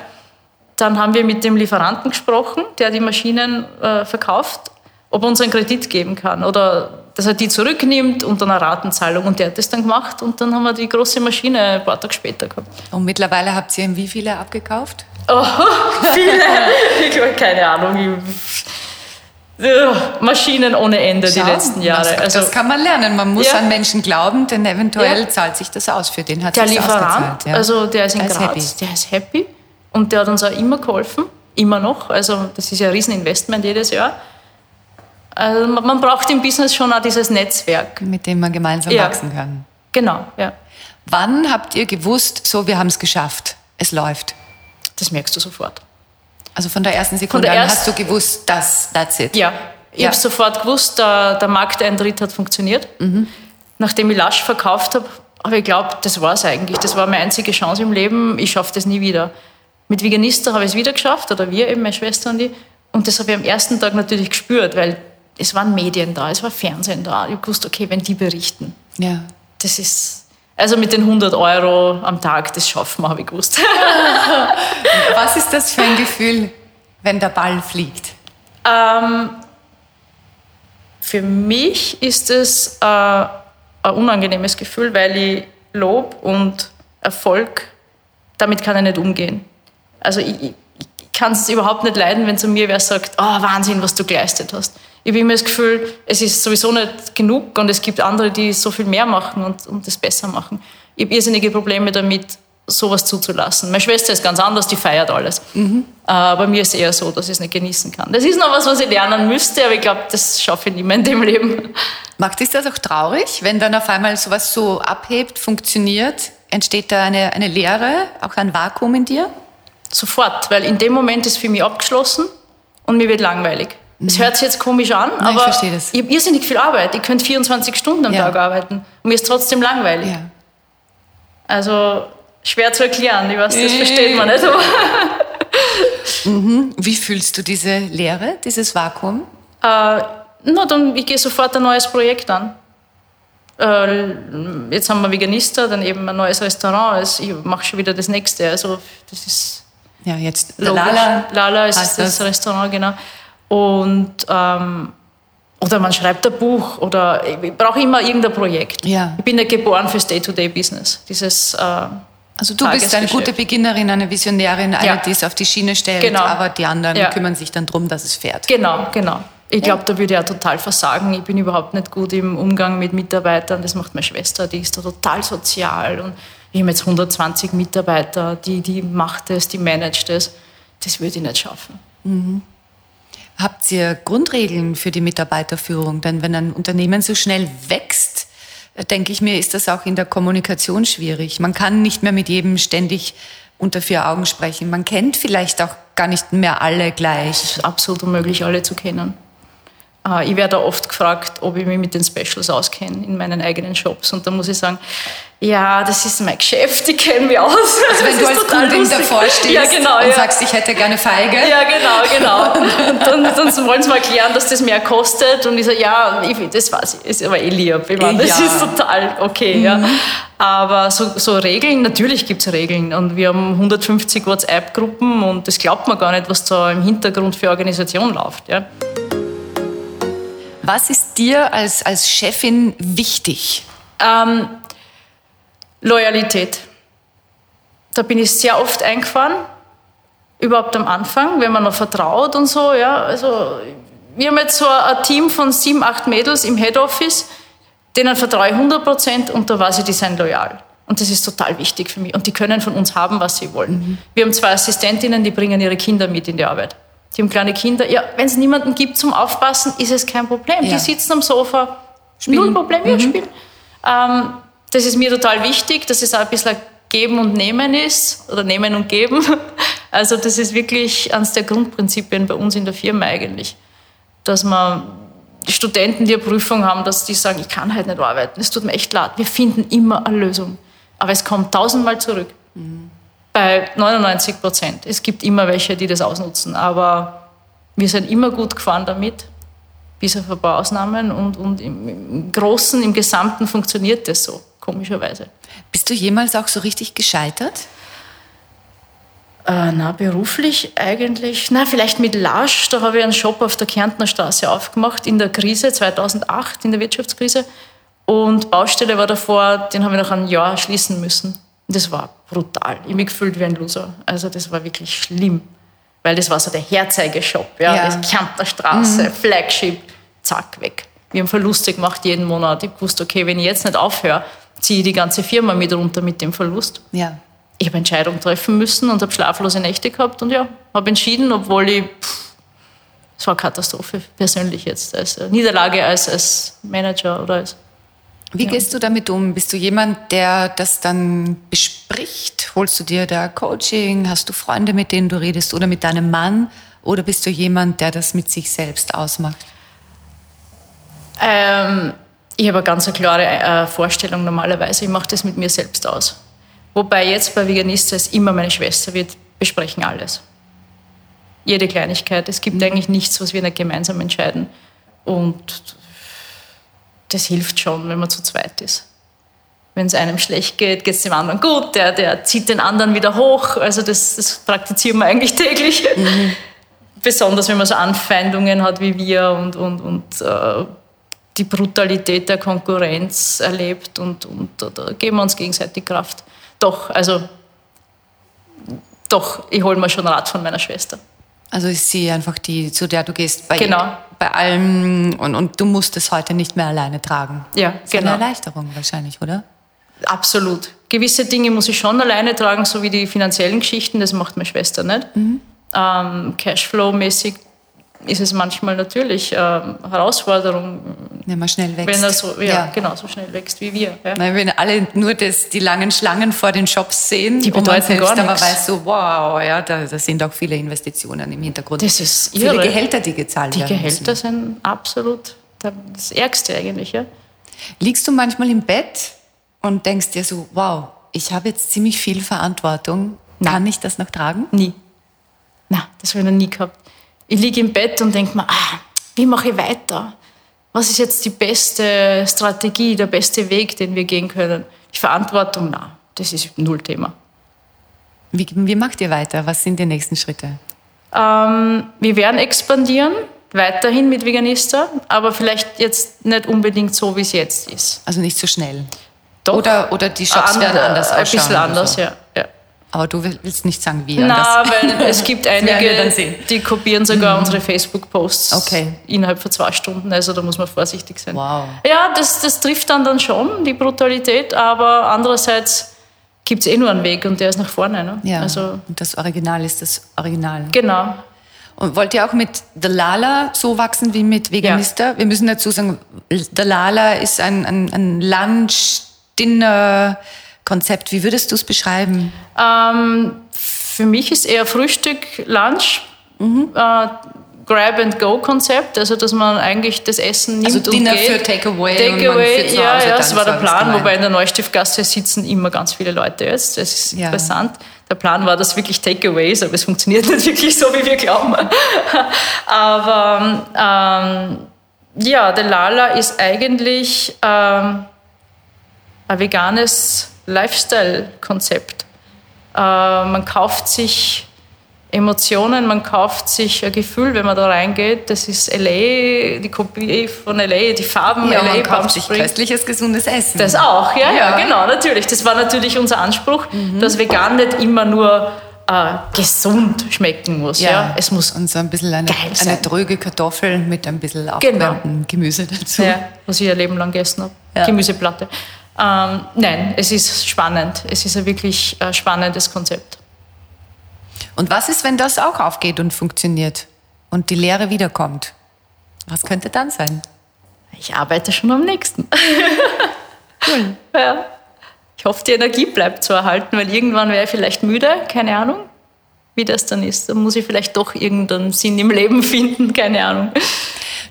Dann haben wir mit dem Lieferanten gesprochen, der die Maschinen äh, verkauft, ob er uns einen Kredit geben kann oder dass er die zurücknimmt unter einer Ratenzahlung. Und der hat das dann gemacht und dann haben wir die große Maschine ein paar Tage später gehabt. Und mittlerweile habt ihr wie viele abgekauft? Oh, viele. ich habe keine Ahnung. Maschinen ohne Ende Schau, die letzten Jahre. Das, also, das kann man lernen. Man muss ja. an Menschen glauben, denn eventuell ja. zahlt sich das aus. Für den hat der Lieferant, ja. also der ist in der Graz, ist der ist happy. Und der hat uns auch immer geholfen, immer noch. Also das ist ja ein Rieseninvestment jedes Jahr. Also man braucht im Business schon auch dieses Netzwerk. Mit dem man gemeinsam ja. wachsen kann. Genau, ja. Wann habt ihr gewusst, so wir haben es geschafft, es läuft? Das merkst du sofort. Also von der ersten Sekunde der an hast du gewusst, dass that's it. Ja, ich ja. habe sofort gewusst, der, der Markteintritt hat funktioniert. Mhm. Nachdem ich Lasch verkauft habe, habe ich geglaubt, das war es eigentlich. Das war meine einzige Chance im Leben. Ich schaffe das nie wieder. Mit Veganista habe ich es wieder geschafft, oder wir eben, meine Schwester und ich. Und das habe ich am ersten Tag natürlich gespürt, weil es waren Medien da, es war Fernsehen da. Ich wusste, okay, wenn die berichten, ja. das ist, also mit den 100 Euro am Tag, das schaffen wir, habe ich gewusst. Was ist das für ein Gefühl, wenn der Ball fliegt? Ähm, für mich ist es äh, ein unangenehmes Gefühl, weil ich Lob und Erfolg, damit kann ich nicht umgehen. Also ich, ich kann es überhaupt nicht leiden, wenn zu mir wer sagt, oh, Wahnsinn, was du geleistet hast. Ich habe immer das Gefühl, es ist sowieso nicht genug und es gibt andere, die so viel mehr machen und, und das besser machen. Ich habe irrsinnige Probleme damit, sowas zuzulassen. Meine Schwester ist ganz anders, die feiert alles. Mhm. Äh, bei mir ist es eher so, dass ich es nicht genießen kann. Das ist noch was, was ich lernen müsste, aber ich glaube, das schaffe ich nicht mehr in dem Leben. Macht ist das auch traurig, wenn dann auf einmal sowas so abhebt, funktioniert? Entsteht da eine, eine Leere, auch ein Vakuum in dir? Sofort, weil in dem Moment ist für mich abgeschlossen und mir wird langweilig. Es hört sich jetzt komisch an, Nein, ich aber verstehe das. ich habe irrsinnig viel Arbeit. Ich könnte 24 Stunden am Ja. Tag arbeiten und mir ist trotzdem langweilig. Ja. Also schwer zu erklären, ich weiß, das versteht man nicht. Aber Wie fühlst du diese Leere, dieses Vakuum? Äh, na, dann ich gehe sofort ein neues Projekt an. Äh, jetzt haben wir Veganista, dann eben ein neues Restaurant. Also ich mache schon wieder das nächste. Also das ist Ja, jetzt. Lala. Lala ist heißt das, das. Restaurant, genau. Und ähm, oder man schreibt ein Buch oder ich brauche immer irgendein Projekt. Ja. Ich bin nicht geboren fürs Day-to-Day-Business. Dieses äh, Also du bist eine gute Beginnerin, eine Visionärin, eine, Ja. die es auf die Schiene stellt, Genau. aber die anderen Ja. kümmern sich dann drum, dass es fährt. Genau, genau. Ich glaube, da würde ich auch total versagen. Ich bin überhaupt nicht gut im Umgang mit Mitarbeitern. Das macht meine Schwester, die ist da total sozial. Und wir haben jetzt 120 Mitarbeiter, die, die macht das, die managt das. Das würde ich nicht schaffen. Habt ihr Grundregeln für die Mitarbeiterführung? Denn wenn ein Unternehmen so schnell wächst, denke ich mir, ist das auch in der Kommunikation schwierig. Man kann nicht mehr mit jedem ständig unter vier Augen sprechen. Man kennt vielleicht auch gar nicht mehr alle gleich. Es ist absolut unmöglich, alle zu kennen. Äh, Ich werde oft gefragt, ob ich mich mit den Specials auskenne in meinen eigenen Shops. Und da muss ich sagen, ja, das ist mein Geschäft, ich kenne mich aus. Also wenn Das du ist als total Kundin davor stehst ja, genau, und ja. sagst, ich hätte gerne Feige. Ja, genau, genau. Und dann, dann wollen sie mir erklären, dass das mehr kostet. Und ich sage, ja, ich, das weiß ich, ist aber eh lieb. Ich meine, das Ja. ist total okay. Ja. Aber so, so Regeln, natürlich gibt es Regeln. Und wir haben 150 WhatsApp-Gruppen und das glaubt man gar nicht, was da im Hintergrund für Organisation läuft. Ja. Was ist dir als, als Chefin wichtig? Ähm, Loyalität. Da bin ich sehr oft eingefahren, überhaupt am Anfang, wenn man noch vertraut und so. Ja. Also, wir haben jetzt so ein Team von sieben, acht Mädels im Head Office, denen vertraue ich 100 Prozent und da weiß ich, die sind loyal. Und das ist total wichtig für mich. Und die können von uns haben, was sie wollen. Wir haben zwei Assistentinnen, die bringen ihre Kinder mit in die Arbeit. Die haben kleine Kinder. Ja, wenn es niemanden gibt zum Aufpassen, ist es kein Problem. Ja. Die sitzen am Sofa, null Problem, ja, spielen. Ähm, das ist mir total wichtig, dass es auch ein bisschen Geben und Nehmen ist oder Nehmen und Geben. Also das ist wirklich eines der Grundprinzipien bei uns in der Firma eigentlich, dass man Studenten, die eine Prüfung haben, dass die sagen, ich kann halt nicht arbeiten, es tut mir echt leid. Wir finden immer eine Lösung, aber es kommt tausendmal zurück. Bei 99 Prozent. Es gibt immer welche, die das ausnutzen, aber wir sind immer gut gefahren damit bis auf ein paar Ausnahmen und, und im, im Großen, im Gesamten funktioniert das so, komischerweise. Bist du jemals auch so richtig gescheitert? Äh, na, beruflich eigentlich, na, vielleicht mit Lasch, da habe ich einen Shop auf der Kärntner Straße aufgemacht, in der Krise 2008, in der Wirtschaftskrise. Und Baustelle war davor, den haben wir nach einem Jahr schließen müssen. Und das war brutal. Ich habe mich gefühlt wie ein Loser. Also das war wirklich schlimm. Weil das war so der Herzeigeshop, ja, Ja. das Kärntner Straße, Flagship, zack, weg. Wir haben Verluste gemacht jeden Monat. Ich wusste, okay, wenn ich jetzt nicht aufhöre, ziehe die ganze Firma mit runter mit dem Verlust Ja. ich habe Entscheidungen treffen müssen und habe schlaflose Nächte gehabt und ja, habe entschieden, obwohl ich, es war eine Katastrophe persönlich jetzt, als äh, Niederlage als, als Manager oder als, Wie gehst du damit um? Bist du jemand, der das dann bespricht? Holst du dir da Coaching? Hast du Freunde, mit denen du redest oder mit deinem Mann? Oder bist du jemand, der das mit sich selbst ausmacht? ähm, ich habe eine ganz klare äh, Vorstellung normalerweise, ich mache das mit mir selbst aus. Wobei jetzt bei Veganista es immer meine Schwester wird, besprechen alles. Jede Kleinigkeit. Es gibt eigentlich nichts, was wir nicht gemeinsam entscheiden. Und das hilft schon, wenn man zu zweit ist. Wenn es einem schlecht geht, geht es dem anderen gut. Der, der zieht den anderen wieder hoch. Also das, das praktizieren wir eigentlich täglich. Besonders wenn man so Anfeindungen hat wie wir und, und, und äh, die Brutalität der Konkurrenz erlebt. Und, und da, geben wir uns gegenseitig Kraft. Doch, also doch, ich hole mir schon Rat von meiner Schwester. Also ist sie einfach die, zu der du gehst bei, Genau. bei allem und, und du musst es heute nicht mehr alleine tragen. Ja, Das ist genau. eine Erleichterung wahrscheinlich, oder? Absolut. Gewisse Dinge muss ich schon alleine tragen, so wie die finanziellen Geschichten, das macht meine Schwester nicht. Ähm, Cashflow-mäßig ist es manchmal natürlich ähm, Herausforderung. Wenn man schnell wächst. Wenn er so, ja, Ja. genau, so schnell wächst wie wir. Ja. Nein, wenn alle nur das, die langen Schlangen vor den Shops sehen, Die und man bedeuten selbst gar aber weiß so, wow, ja, da, da sind auch viele Investitionen im Hintergrund. Das ist Viele irre. Gehälter, die gezahlt Die werden Gehälter müssen. sind absolut das Ärgste eigentlich. Ja. Liegst du manchmal im Bett und denkst dir so, wow, ich habe jetzt ziemlich viel Verantwortung. Nein. Kann ich das noch tragen? Nie. Nein, das habe ich noch nie gehabt. Ich liege im Bett und denke mir, ah, wie mache ich weiter? Was ist jetzt die beste Strategie, der beste Weg, den wir gehen können? Die Verantwortung, na, das ist null Thema. Wie, wie macht ihr weiter? Was sind die nächsten Schritte? Ähm, wir werden expandieren, weiterhin mit Veganista, aber vielleicht jetzt nicht unbedingt so, wie es jetzt ist. Also nicht so schnell. Doch. Oder, oder die Shops An- werden anders Ein ausschauen. bisschen oder anders, so. ja. Ja. Aber du will- willst nicht sagen, wie Na, weil es gibt einige, die kopieren sogar unsere Facebook-Posts Okay. innerhalb von zwei Stunden. Also da muss man vorsichtig sein. Wow. Ja, das, das trifft dann dann schon, die Brutalität, aber andererseits gibt es eh nur einen Weg und der ist nach vorne. Ne? Ja, Also und das Original ist das Original. genau. Und wollt ihr auch mit The Lala so wachsen wie mit Veganista? Wir müssen dazu sagen, The Lala ist ein, ein, ein Lunch-Dinner-Konzept. Wie würdest du es beschreiben? Ähm, für mich ist eher Frühstück, Lunch, Mhm. äh, Grab-and-Go-Konzept, also dass man eigentlich das Essen nimmt Also und Dinner geht. für Takeaway und Takeaway, ja, Hause ja, das war der Plan, wobei in der Neustiftgasse sitzen immer ganz viele Leute jetzt. Das ist Ja. interessant. Der Plan war, dass wirklich Takeaways, aber es funktioniert nicht wirklich so, wie wir glauben. aber ähm, ja, der Lala ist eigentlich ähm, ein veganes Lifestyle-Konzept. Äh, man kauft sich Emotionen, man kauft sich ein Gefühl, wenn man da reingeht. Das ist LA, die Kopie von LA, die Farben Ja, LA, man kauft sich köstliches, gesundes Essen. Das auch, ja, ja, Ja. genau, natürlich. Das war natürlich unser Anspruch, dass vegan nicht immer nur äh, gesund schmecken muss. Ja. Es muss und so ein bisschen eine, eine dröge Kartoffel mit ein bisschen Genau. aufgewärmtem Gemüse dazu. ja, was ich ein Leben lang gegessen habe. Ja. Gemüseplatte. Ähm, nein, es ist spannend. Es ist ein wirklich äh, spannendes Konzept. Und was ist, wenn das auch aufgeht und funktioniert und die Lehre wiederkommt? Was könnte dann sein? Ich arbeite schon am nächsten. Ja. Ich hoffe, die Energie bleibt zu erhalten, weil irgendwann wäre ich vielleicht müde, keine Ahnung, wie das dann ist. Dann muss ich vielleicht doch irgendeinen Sinn im Leben finden, keine Ahnung.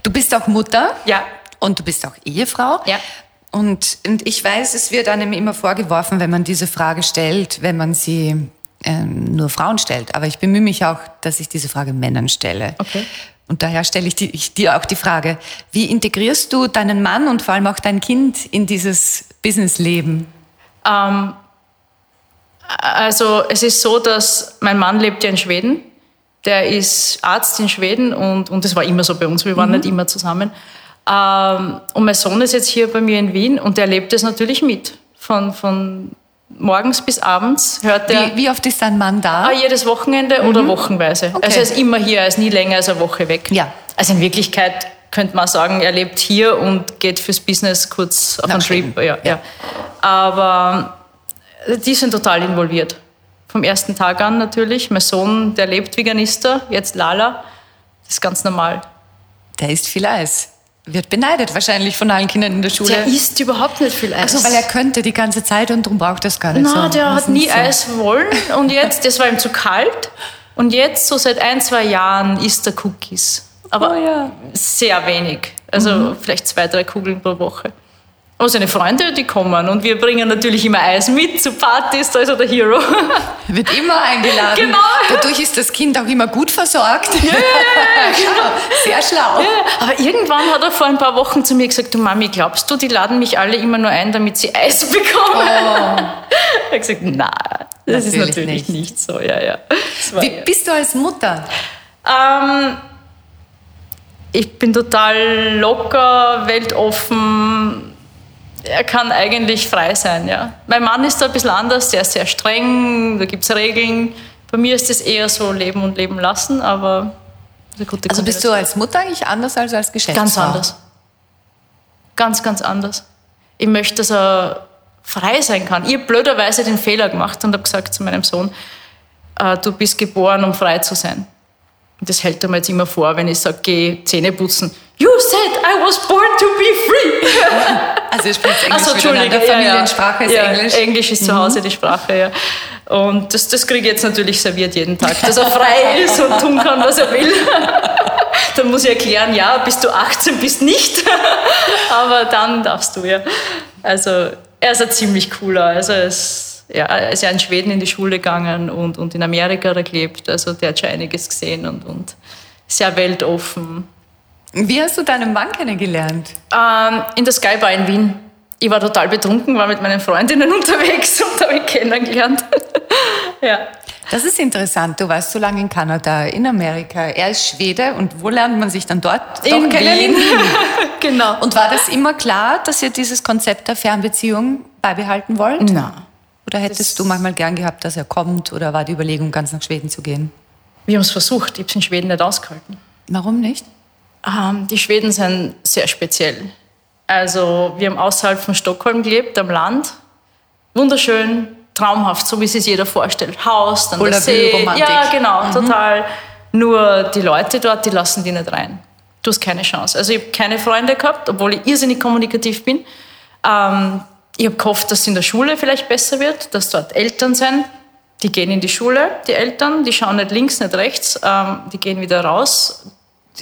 Du bist auch Mutter Ja, und du bist auch Ehefrau. Ja. Und, und ich weiß, es wird einem immer vorgeworfen, wenn man diese Frage stellt, wenn man sie ähm, nur Frauen stellt. Aber ich bemühe mich auch, dass ich diese Frage Männern stelle. Okay. Und daher stelle ich, die, ich dir auch die Frage, wie integrierst du deinen Mann und vor allem auch dein Kind in dieses Businessleben? Ähm, also es ist so, dass mein Mann lebt ja in Schweden. Der ist Arzt in Schweden und, und das war immer so bei uns. Wir waren nicht immer zusammen. Ähm, und mein Sohn ist jetzt hier bei mir in Wien und der lebt es natürlich mit. Von, von morgens bis abends hört er Wie, wie oft ist dein Mann da? ah, jedes Wochenende oder wochenweise. Okay. Also er ist immer hier, er ist nie länger als eine Woche weg. Ja. Also in Wirklichkeit könnte man sagen, er lebt hier und geht fürs Business kurz auf einen. Trip. Ja, ja. Aber die sind total involviert. Vom ersten Tag an natürlich. Mein Sohn, der lebt Veganister, jetzt Lala. Das ist ganz normal. Der isst viel Eis. Wird beneidet wahrscheinlich von allen Kindern in der Schule. Der isst überhaupt nicht viel Eis. also, weil er könnte die ganze Zeit und darum braucht er es gar nicht so. Na, der Das hat nie so. Eis wollen und jetzt, das war ihm zu kalt. Und jetzt, so seit ein, zwei Jahren, isst er Cookies. Aber Oh ja. sehr wenig. Also vielleicht zwei, drei Kugeln pro Woche. Aber seine Freunde, die kommen und wir bringen natürlich immer Eis mit zu Partys, da ist er der Hero. Wird immer eingeladen. Genau. Dadurch ist das Kind auch immer gut versorgt. Ja, genau. Sehr schlau. Aber irgendwann hat er vor ein paar Wochen zu mir gesagt, du Mami, glaubst du, die laden mich alle immer nur ein, damit sie Eis bekommen? Er hat gesagt, na, das ist Oh. Natürlich natürlich nicht. nicht, so, ja, ja. Wie ja- bist du als Mutter? Ähm, ich bin total locker, weltoffen. Er kann eigentlich frei sein, ja. Mein Mann ist da ein bisschen anders, der ist sehr streng, da gibt es Regeln. Bei mir ist es eher so Leben und Leben lassen, aber eine gute Also bist du als Mutter eigentlich anders als als Geschäftsfrau? Ganz anders. Ganz, ganz anders. Ich möchte, dass er frei sein kann. Ich habe blöderweise den Fehler gemacht und habe gesagt zu meinem Sohn, äh, du bist geboren, um frei zu sein. Und das hält er mir jetzt immer vor, wenn ich sage, geh Zähne putzen. You said I was born to be free. Also ihr spricht Englisch Also, miteinander. Familiensprache ist ja, Englisch. Ja, Englisch ist zu Hause die Sprache, ja. Und das, das kriege ich jetzt natürlich serviert jeden Tag, dass er frei ist und tun kann, was er will. Dann muss ich erklären, ja, bis du 18 bist nicht, aber dann darfst du, ja. Also er ist ein ziemlich cooler, also er ist, ja, er ist ja in Schweden in die Schule gegangen und, und in Amerika gelebt, also der hat schon einiges gesehen und, und sehr weltoffen. Wie hast du deinen Mann kennengelernt? Ähm, in der Skybar in Wien. Ich war total betrunken, war mit meinen Freundinnen unterwegs und habe ihn kennengelernt. ja. Das ist interessant. Du warst so lange in Kanada, in Amerika. Er ist Schwede und wo lernt man sich dann dort In kennen? Wien. genau. Und war das immer klar, dass ihr dieses Konzept der Fernbeziehung beibehalten wollt? Na, Oder hättest du manchmal gern gehabt, dass er kommt? Oder war die Überlegung, ganz nach Schweden zu gehen? wir haben es versucht. Ich habe es in Schweden nicht ausgehalten. Warum nicht? Ähm, die Schweden sind sehr speziell. Also wir haben außerhalb von Stockholm gelebt, am Land. Wunderschön, traumhaft, so wie sich jeder vorstellt. Haus, dann Voller der See. Romantik. Ja, genau, total. Nur die Leute dort, die lassen die nicht rein. Du hast keine Chance. Also ich habe keine Freunde gehabt, obwohl ich irrsinnig kommunikativ bin. Ähm, ich habe gehofft, dass es in der Schule vielleicht besser wird, dass dort Eltern sind. Die gehen in die Schule, die Eltern, die schauen nicht links, nicht rechts, ähm, die gehen wieder raus.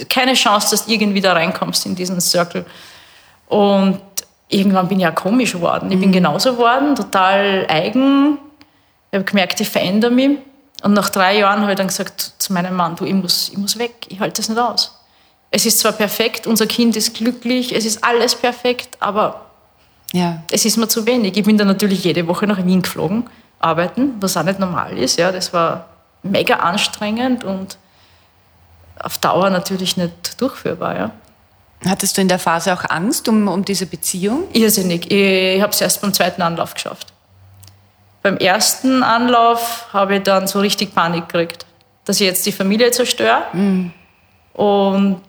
Keine Chance, dass du irgendwie da reinkommst in diesen Circle. Und irgendwann bin ich auch komisch geworden. Ich bin genauso geworden, total eigen. Ich habe gemerkt, ich verändere mich. Und nach drei Jahren habe ich dann gesagt zu meinem Mann, du, ich muss, ich muss weg, ich halte das nicht aus. Es ist zwar perfekt, unser Kind ist glücklich, es ist alles perfekt, aber Ja. es ist mir zu wenig. Ich bin dann natürlich jede Woche nach Wien geflogen, arbeiten, was auch nicht normal ist. Ja, das war mega anstrengend und auf Dauer natürlich nicht durchführbar. Ja. Hattest du in der Phase auch Angst um, um diese Beziehung? Irrsinnig. Ich habe es erst beim zweiten Anlauf geschafft. Beim ersten Anlauf habe ich dann so richtig Panik gekriegt, dass ich jetzt die Familie zerstöre. Und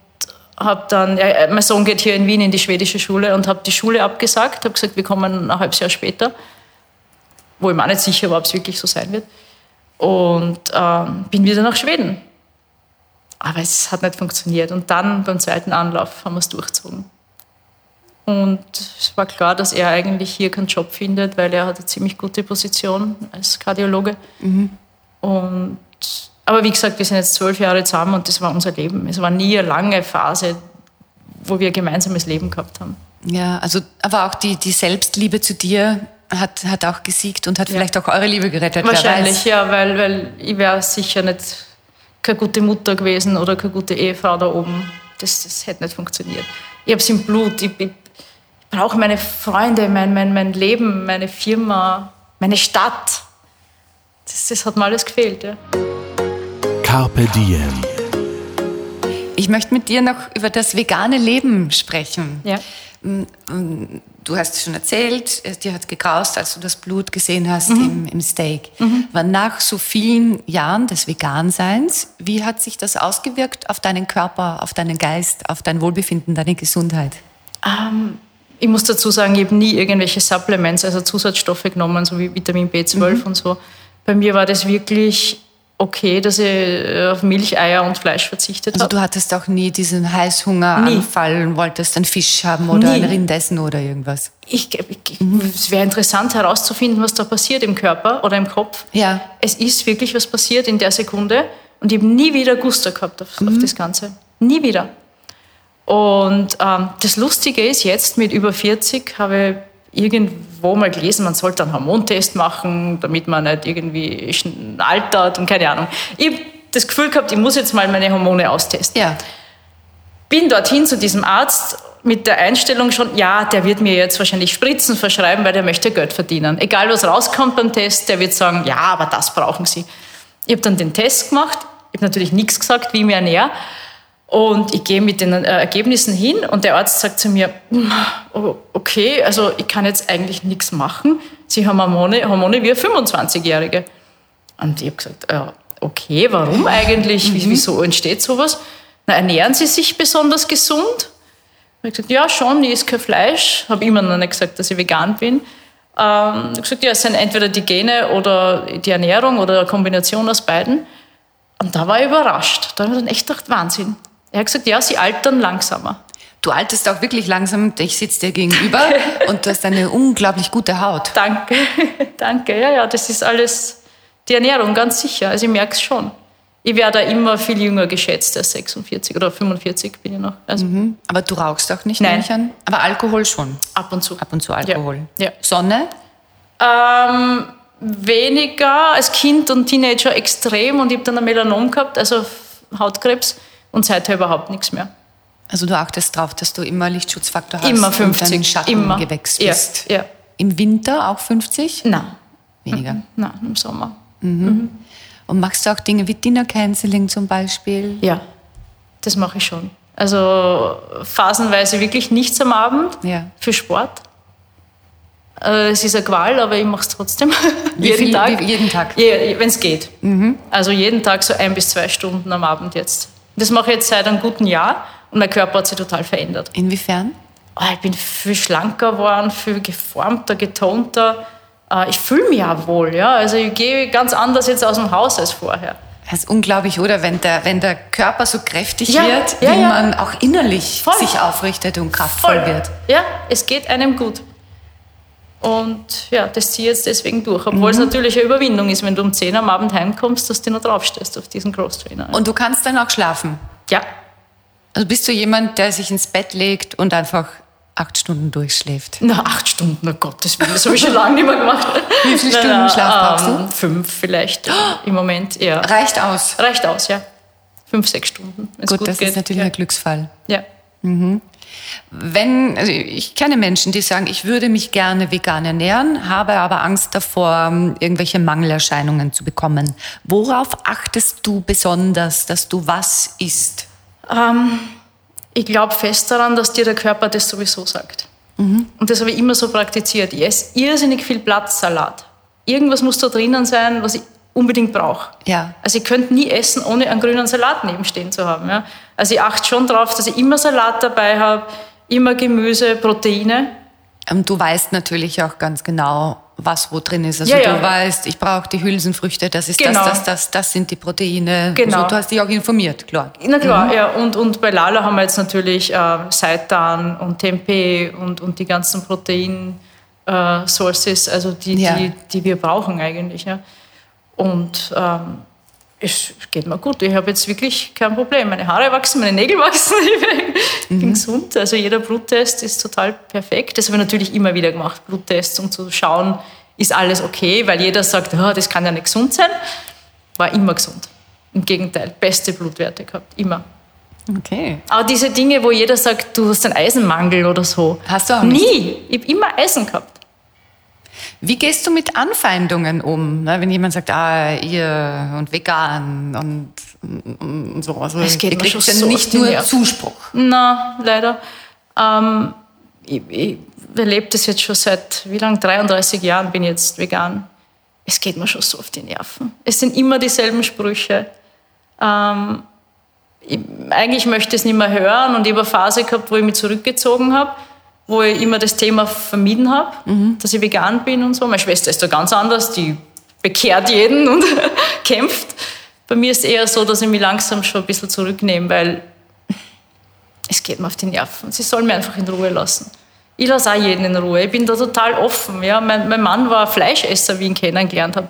habe dann, ja, mein Sohn geht hier in Wien in die schwedische Schule und habe die Schule abgesagt, habe gesagt, wir kommen ein halbes Jahr später, wo ich mir auch nicht sicher war, ob es wirklich so sein wird. Und ähm, bin wieder nach Schweden. Aber es hat nicht funktioniert. Und dann beim zweiten Anlauf haben wir es durchgezogen. Und es war klar, dass er eigentlich hier keinen Job findet, weil er hat eine ziemlich gute Position als Kardiologe. Und, aber wie gesagt, wir sind jetzt zwölf Jahre zusammen und das war unser Leben. Es war nie eine lange Phase, wo wir ein gemeinsames Leben gehabt haben. Ja, also aber auch die, die Selbstliebe zu dir hat, hat auch gesiegt und hat vielleicht auch eure Liebe gerettet. Wahrscheinlich, ja, weil, weil ich wäre sicher nicht keine gute Mutter gewesen oder keine gute Ehefrau da oben. Das, das hätte nicht funktioniert. Ich habe es im Blut. Ich, ich brauche meine Freunde, mein, mein, mein Leben, meine Firma, meine Stadt. Das, das hat mir alles gefehlt. Ja. Carpe Diem. Ich möchte mit dir noch über das vegane Leben sprechen. Ja. Du hast schon erzählt, es dir hat gegraust, als du das Blut gesehen hast Mhm. im, im Steak. Aber nach so vielen Jahren des Veganseins, wie hat sich das ausgewirkt auf deinen Körper, auf deinen Geist, auf dein Wohlbefinden, deine Gesundheit? Ähm, ich muss dazu sagen, ich habe nie irgendwelche Supplements, also Zusatzstoffe genommen, so wie Vitamin B12 und so. Bei mir war das wirklich okay, dass ich äh, auf Milch, Eier und Fleisch verzichtet Also habe. du hattest auch nie diesen Heißhungeranfall und wolltest einen Fisch haben oder Nie. ein Rind essen oder irgendwas. Ich, ich, es wäre interessant herauszufinden, was da passiert im Körper oder im Kopf. Ja. Es ist wirklich was passiert in der Sekunde und ich habe nie wieder Gusto gehabt auf, Mhm. auf das Ganze. Nie wieder. Und ähm, das Lustige ist, jetzt mit über 40 habe ich irgendwo mal gelesen, man sollte einen Hormontest machen, damit man nicht irgendwie altert und keine Ahnung. Ich habe das Gefühl gehabt, ich muss jetzt mal meine Hormone austesten Ja. bin dorthin zu diesem Arzt mit der Einstellung schon, ja, der wird mir jetzt wahrscheinlich Spritzen verschreiben, weil der möchte Geld verdienen. Egal was rauskommt beim Test, der wird sagen, ja, aber das brauchen Sie. Ich habe dann den Test gemacht, ich habe natürlich nichts gesagt, wie ich mich ernähre. Und ich gehe mit den äh, Ergebnissen hin und der Arzt sagt zu mir, "Oh, okay, also ich kann jetzt eigentlich nichts machen. Sie haben Hormone, Hormone wie eine 25-Jährige. Und ich habe gesagt, äh, okay, warum eigentlich? Wie- Wieso entsteht sowas? Na, ernähren Sie sich besonders gesund? Ich habe gesagt, ja, schon, ich esse kein Fleisch. Habe immer noch nicht gesagt, dass ich vegan bin. Ähm, ich habe gesagt, ja, es sind entweder die Gene oder die Ernährung oder eine Kombination aus beiden. Und da war ich überrascht. Da habe ich dann echt gedacht, Wahnsinn. Er hat gesagt, ja, sie altern langsamer. Du alterst auch wirklich langsam. Ich sitze dir gegenüber und du hast eine unglaublich gute Haut. Danke, danke. Ja, ja, das ist alles die Ernährung, ganz sicher. Also ich merke es schon. Ich werde immer viel jünger geschätzt als 46 oder 45 bin ich noch. Also Aber du rauchst auch nicht, Nein. an. Aber Alkohol schon. ab und zu. Ab und zu Alkohol. Ja. Sonne? Ähm, weniger als Kind und Teenager extrem und ich habe dann ein Melanom gehabt, also Hautkrebs und seither überhaupt nichts mehr. Also du achtest drauf, dass du immer Lichtschutzfaktor hast Immer und deinen 50, Schattengewächs immer. bist. Ja, ja. Im Winter auch 50? Nein, Weniger. nein, im Sommer. Und machst du auch Dinge wie Dinner Canceling zum Beispiel? Ja, das mache ich schon. Also phasenweise wirklich nichts am Abend Ja. für Sport. Äh, Es ist eine Qual, aber ich mache es trotzdem. Jeden viel- Tag. jeden Tag? Wenn es geht. Also jeden Tag so ein bis zwei Stunden am Abend jetzt. Das mache ich jetzt seit einem guten Jahr und mein Körper hat sich total verändert. Inwiefern? Oh, ich bin viel schlanker geworden, viel geformter, getonter. Äh, Ich fühle mich auch wohl. Ja? Also ich gehe ganz anders jetzt aus dem Haus als vorher. Das ist unglaublich, oder? Wenn der, wenn der Körper so kräftig Ja, wird, ja, wie ja. man auch innerlich Voll. sich aufrichtet und kraftvoll wird. Ja, es geht einem gut. Und ja, das ziehe ich jetzt deswegen durch. Obwohl es natürlich eine Überwindung ist, wenn du um 10 am Abend heimkommst, dass du noch draufstehst auf diesen Cross-Trainer. Und du kannst dann auch schlafen. Ja, Also bist du jemand, der sich ins Bett legt und einfach acht Stunden durchschläft? na, acht Stunden, oh Willen, das habe ich schon lange nicht mehr gemacht. Wie viele Stunden na, Schlaf brauchst du? ähm, Fünf vielleicht im Moment, ja. Reicht aus. Reicht aus, ja. Fünf, sechs Stunden, wenn Gut, gut, das geht. ist natürlich ja. ein Glücksfall. Ja. Wenn, also ich kenne Menschen, die sagen, ich würde mich gerne vegan ernähren, habe aber Angst davor, irgendwelche Mangelerscheinungen zu bekommen. Worauf achtest du besonders, dass du was isst? Ähm, ich glaube fest daran, dass dir der Körper das sowieso sagt. Mhm. Und das habe ich immer so praktiziert. Ich esse irrsinnig viel Blattsalat. Irgendwas muss da drinnen sein, was ich unbedingt brauche. Ja. Also ich könnte nie essen, ohne einen grünen Salat nebenstehen zu haben. Ja? Also ich achte schon darauf, dass ich immer Salat dabei habe, immer Gemüse, Proteine. Und du weißt natürlich auch ganz genau, was wo drin ist. Also Ja, ja. du weißt, ich brauche die Hülsenfrüchte, das ist Genau. das, das, das, das sind die Proteine. Genau. Also du hast dich auch informiert, klar. Na klar, ja. Und, und bei Lala haben wir jetzt natürlich äh, Seitan und Tempeh und, und die ganzen Protein-Sources, also die, Ja. die, die wir brauchen eigentlich. Ja. Und ähm, es geht mir gut. Ich habe jetzt wirklich kein Problem. Meine Haare wachsen, meine Nägel wachsen. Ich bin, bin gesund. Also jeder Bluttest ist total perfekt. Das habe ich natürlich immer wieder gemacht, Bluttests, um zu schauen, ist alles okay, weil jeder sagt, "Ah, das kann ja nicht gesund sein. War immer gesund. Im Gegenteil, beste Blutwerte gehabt, immer. Okay. Aber diese Dinge, wo jeder sagt, du hast einen Eisenmangel oder so. Hast du auch nicht? Nie. Ich habe immer Eisen gehabt. Wie gehst du mit Anfeindungen um, ne? wenn jemand sagt, ah, ihr und vegan und, und, und so. Also, Es geht ihr mir kriegt schon so nicht nur Nerven. Zuspruch. Na, leider. Ähm, ich, ich erlebe das jetzt schon seit, wie lang? 33 Jahren bin ich jetzt vegan. Es geht mir schon so auf die Nerven. Es sind immer dieselben Sprüche. Ähm, ich, eigentlich möchte ich es nicht mehr hören und ich habe eine Phase gehabt, wo ich mich zurückgezogen habe, wo ich immer das Thema vermieden habe, dass ich vegan bin und so. Meine Schwester ist da ganz anders, die bekehrt jeden und kämpft. Bei mir ist es eher so, dass ich mich langsam schon ein bisschen zurücknehme, weil es geht mir auf die Nerven. Sie sollen mir einfach in Ruhe lassen. Ich lasse auch jeden in Ruhe. Ich bin da total offen. Ja. Mein, mein Mann war Fleischesser, wie ich ihn kennengelernt habe.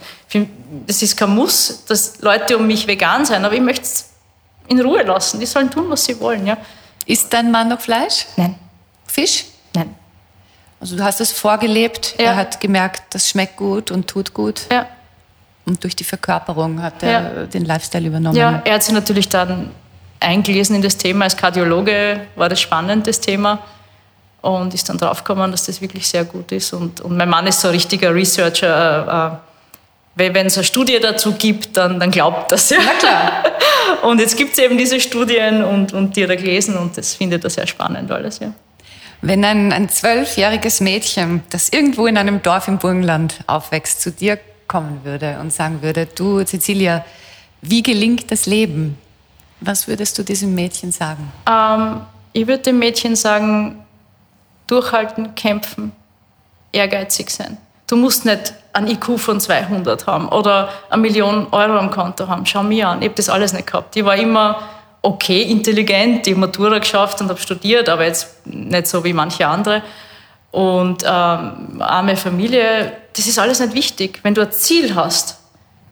Das ist kein Muss, dass Leute um mich vegan sein, aber ich möchte es in Ruhe lassen. Die sollen tun, was sie wollen. Ja. Isst dein Mann noch Fleisch? Nein, Fisch? Also du hast es vorgelebt, Ja. er hat gemerkt, das schmeckt gut und tut gut. Ja. Und durch die Verkörperung hat er Ja. den Lifestyle übernommen. Ja, er hat sich natürlich dann eingelesen in das Thema. Als Kardiologe war das spannend, das Thema. Und ist dann draufgekommen, dass das wirklich sehr gut ist. Und, und mein Mann ist so ein richtiger Researcher. Äh, äh, wenn es eine Studie dazu gibt, dann, dann glaubt das ja. Klar. Und jetzt gibt es eben diese Studien und, und die hat er gelesen und das findet er sehr spannend alles. Ja. Wenn ein, ein zwölfjähriges Mädchen, das irgendwo in einem Dorf im Burgenland aufwächst, zu dir kommen würde und sagen würde, du Cecilia, wie gelingt das Leben? Was würdest du diesem Mädchen sagen? Ähm, ich würde dem Mädchen sagen, durchhalten, kämpfen, ehrgeizig sein. Du musst nicht ein IQ von 200 haben oder eine Million Euro am Konto haben. Schau mir an, ich habe das alles nicht gehabt. Ich war immer okay, intelligent, die Matura geschafft und habe studiert, aber jetzt nicht so wie manche andere. Und ähm, arme Familie, das ist alles nicht wichtig. Wenn du ein Ziel hast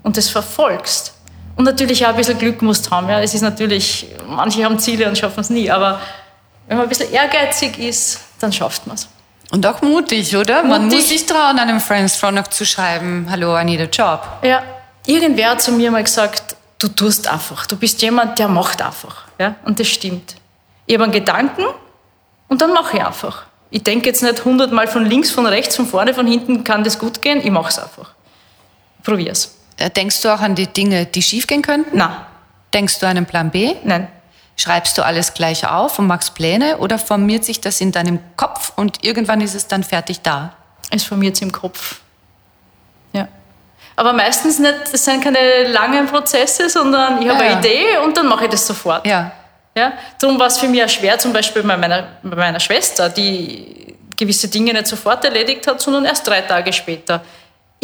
und das verfolgst, und natürlich auch ein bisschen Glück musst haben. Ja. Es ist natürlich, manche haben Ziele und schaffen es nie, aber wenn man ein bisschen ehrgeizig ist, dann schafft man es. Und auch mutig, oder? Mutig. Man muss sich trauen, einem Friends noch zu schreiben, hallo, I need a job. Ja, irgendwer hat zu mir mal gesagt, du tust einfach. Du bist jemand, der macht einfach. Ja? Und das stimmt. Ich habe einen Gedanken und dann mache ich einfach. Ich denke jetzt nicht hundertmal von links, von rechts, von vorne, von hinten, kann das gut gehen. Ich mache es einfach. Probier's. Äh, denkst du auch an die Dinge, die schiefgehen könnten? Nein. Denkst du an einen Plan B? Nein. Schreibst du alles gleich auf und machst Pläne oder formiert sich das in deinem Kopf und irgendwann ist es dann fertig da? Es formiert sich im Kopf. Ja. Aber meistens nicht, das sind keine langen Prozesse, sondern ich habe ja, eine Idee und dann mache ich das sofort. Ja. Ja? Darum war es für mich auch schwer, zum Beispiel bei meiner, bei meiner Schwester, die gewisse Dinge nicht sofort erledigt hat, sondern erst drei Tage später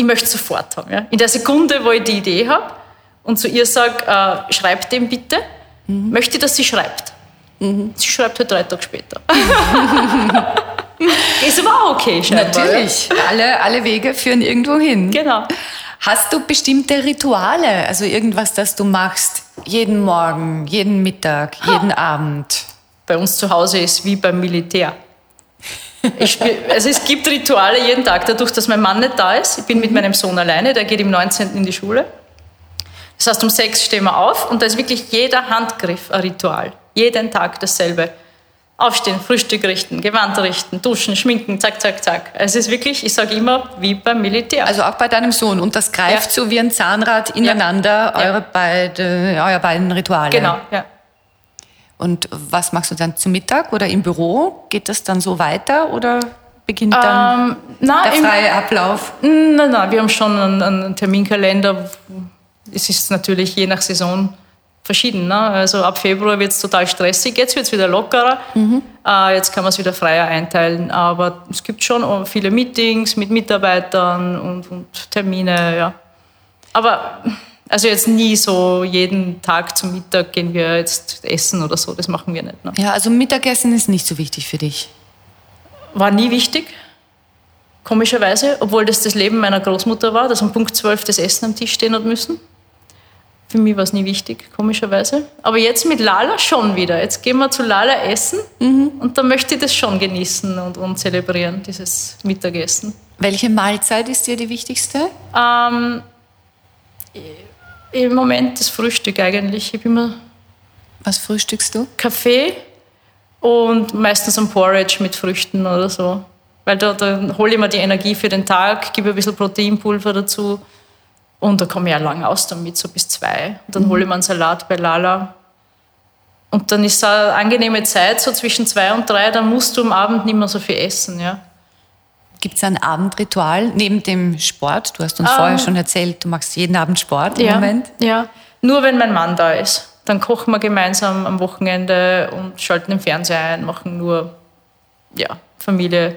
ich möchte es sofort haben. Ja? In der Sekunde, wo ich die Idee habe und zu ihr sage, äh, schreib dem bitte, mhm. möchte ich, dass sie schreibt. Mhm. Sie schreibt halt drei Tage später. ist aber auch okay, scheinbar. Natürlich. Ja? Alle, alle Wege führen irgendwo hin. Genau. Hast du bestimmte Rituale, also irgendwas, das du machst, jeden Morgen, jeden Mittag, jeden ha. Abend? Bei uns zu Hause ist wie beim Militär. Spiel, also es gibt Rituale jeden Tag, dadurch, dass mein Mann nicht da ist. Ich bin mit meinem Sohn alleine, der geht im 19. in die Schule. Das heißt, um sechs stehen wir auf und da ist wirklich jeder Handgriff ein Ritual. Jeden Tag dasselbe. Aufstehen, Frühstück richten, Gewand richten, duschen, schminken, zack, zack, zack. Es ist wirklich, ich sage immer, wie beim Militär. Also auch bei deinem Sohn. Und das greift ja. so wie ein Zahnrad ineinander, ja. Eure, beide, eure beiden Rituale. Genau, ja. Und was machst du dann zu Mittag oder im Büro? Geht das dann so weiter oder beginnt dann ähm, na, der freie im, Ablauf? Nein, nein, wir haben schon einen, einen, Terminkalender. Es ist natürlich je nach Saison verschieden. Ne? Also ab Februar wird es total stressig, jetzt wird es wieder lockerer. Mhm. Äh, jetzt kann man es wieder freier einteilen. Aber es gibt schon viele Meetings mit Mitarbeitern und, und Termine. Ja. Aber also jetzt nie so jeden Tag zum Mittag gehen wir jetzt essen oder so, das machen wir nicht. Ne? Ja, also Mittagessen ist nicht so wichtig für dich. War nie wichtig, komischerweise, obwohl das das Leben meiner Großmutter war, dass um Punkt 12 das Essen am Tisch stehen hat müssen. Für mich war es nie wichtig, komischerweise. Aber jetzt mit Lala schon wieder. Jetzt gehen wir zu Lala essen mhm. und da möchte ich das schon genießen und, und zelebrieren, dieses Mittagessen. Welche Mahlzeit ist dir die wichtigste? Ähm, im Moment das Frühstück eigentlich. Ich immer Was frühstückst du? Kaffee und meistens ein Porridge mit Früchten oder so. Weil da, da hole ich mir die Energie für den Tag, gebe ein bisschen Proteinpulver dazu und da komme ich ja lang aus damit, so bis zwei. Und dann mhm. hole ich mir einen Salat bei Lala. Und dann ist es eine angenehme Zeit, so zwischen zwei und drei, dann musst du am Abend nicht mehr so viel essen. Ja. Gibt es ein Abendritual neben dem Sport? Du hast uns um, vorher schon erzählt, du machst jeden Abend Sport im ja, Moment. Ja, nur wenn mein Mann da ist. Dann kochen wir gemeinsam am Wochenende und schalten den Fernseher ein, machen nur ja, Familie.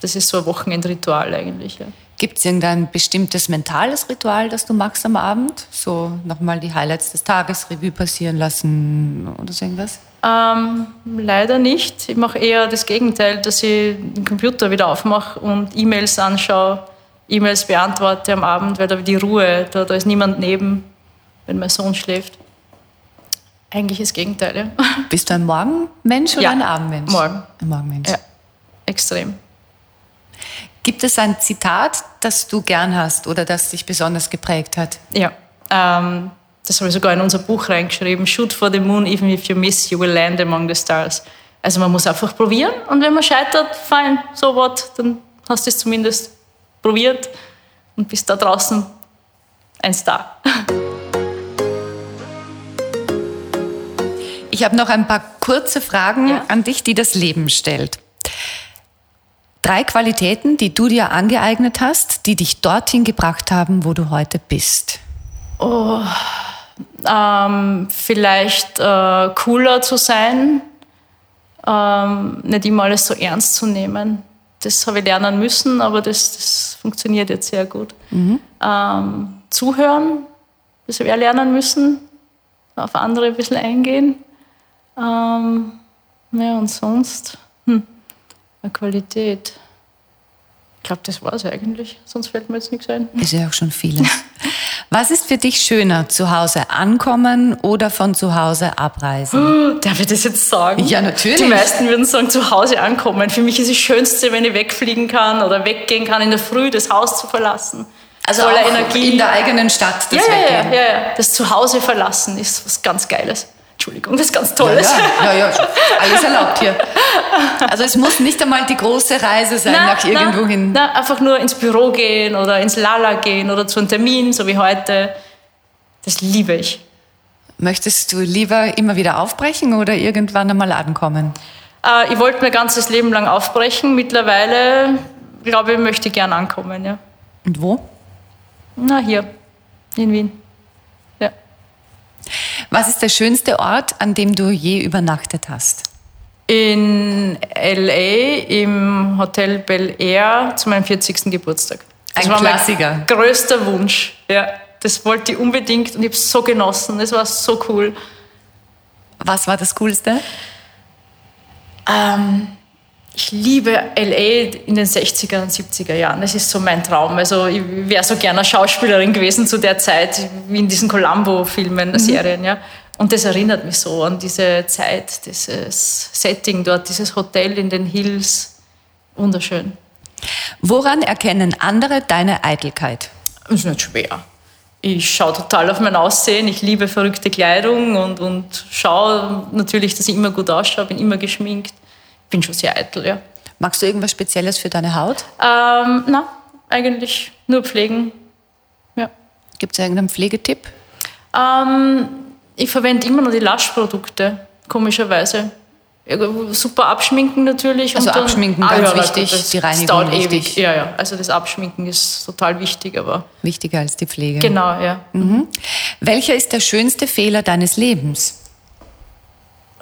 Das ist so ein Wochenendritual eigentlich. Ja. Gibt es irgendein bestimmtes mentales Ritual, das du machst am Abend? So nochmal die Highlights des Tages Revue passieren lassen oder so irgendwas? Ähm, leider nicht. Ich mache eher das Gegenteil, dass ich den Computer wieder aufmache und E-Mails anschaue, E-Mails beantworte am Abend, weil da die Ruhe, da, da ist niemand neben, wenn mein Sohn schläft. Eigentlich das Gegenteil, ja. Bist du ein Morgenmensch oder ja, ein Abendmensch? Morgen. Ein Morgenmensch. Ja, extrem. Gibt es ein Zitat, das du gern hast oder das dich besonders geprägt hat? Ja, ähm, das habe ich sogar in unser Buch reingeschrieben, Shoot for the moon, even if you miss, you will land among the stars. Also man muss einfach probieren und wenn man scheitert, fein, so what, dann hast du es zumindest probiert und bist da draußen ein Star. Ich habe noch ein paar kurze Fragen ja. an dich, die das Leben stellt. Drei Qualitäten, die du dir angeeignet hast, die dich dorthin gebracht haben, wo du heute bist. Oh, ähm, vielleicht äh, cooler zu sein, ähm, nicht immer alles so ernst zu nehmen. Das habe ich lernen müssen, aber das, das funktioniert jetzt sehr gut. Mhm. Ähm, zuhören, das habe ich lernen müssen. auf andere ein bisschen eingehen. Ähm, ja, und sonst, eine Qualität. Ich glaube, das war es eigentlich. Sonst fällt mir jetzt nichts ein. Ist ja auch schon vieles. Was ist für dich schöner, zu Hause ankommen oder von zu Hause abreisen? Darf ich das jetzt sagen? Ja, natürlich. Die meisten würden sagen, zu Hause ankommen. Für mich ist das Schönste, wenn ich wegfliegen kann oder weggehen kann, in der Früh das Haus zu verlassen. Also Voller Energie. in der eigenen Stadt das ja, ja, ja, Weggehen. ja, ja. Das Zuhause verlassen ist was ganz Geiles. Entschuldigung, das ist ganz Tolles. Ja, ja, ja, alles erlaubt hier. Also es muss nicht einmal die große Reise sein Na, nach irgendwo hin. Na, einfach nur ins Büro gehen oder ins Lala gehen oder zu einem Termin, so wie heute. Das liebe ich. Möchtest du lieber immer wieder aufbrechen oder irgendwann einmal ankommen? Äh, ich wollte mein ganzes Leben lang aufbrechen. Mittlerweile, glaube ich, möchte ich gern ankommen. Ja. Und wo? Na, hier, in Wien. Was ist der schönste Ort, an dem du je übernachtet hast? In L.A. im Hotel Bel Air zu meinem 40. Geburtstag. Das Ein war Klassiker. mein größter Wunsch. Ja, das wollte ich unbedingt und ich habe es so genossen. Das war so cool. Was war das Coolste? Ähm, ich liebe LA in den 60er und 70er Jahren. Das ist so mein Traum. Also ich wäre so gerne Schauspielerin gewesen zu der Zeit, wie in diesen Columbo-Filmen, Serien. Ja. Und das erinnert mich so an diese Zeit, dieses Setting dort, dieses Hotel in den Hills. Wunderschön. Woran erkennen andere deine Eitelkeit? Das ist nicht schwer. Ich schaue total auf mein Aussehen. Ich liebe verrückte Kleidung und, und schaue natürlich, dass ich immer gut ausschaue, bin immer geschminkt. Bin schon sehr eitel, ja. Magst du irgendwas Spezielles für deine Haut? Ähm, na, eigentlich nur pflegen. Ja. Gibt es irgendeinen Pflegetipp? Ähm, ich verwende immer noch die Lush-Produkte, komischerweise. Super abschminken natürlich. Also und dann- abschminken, Ah, ganz ja, wichtig, das, die Reinigung dauert wichtig. ewig. Ja, ja. Also das Abschminken ist total wichtig, aber Wichtiger als die Pflege. genau, ja. Welcher ist der schönste Fehler deines Lebens?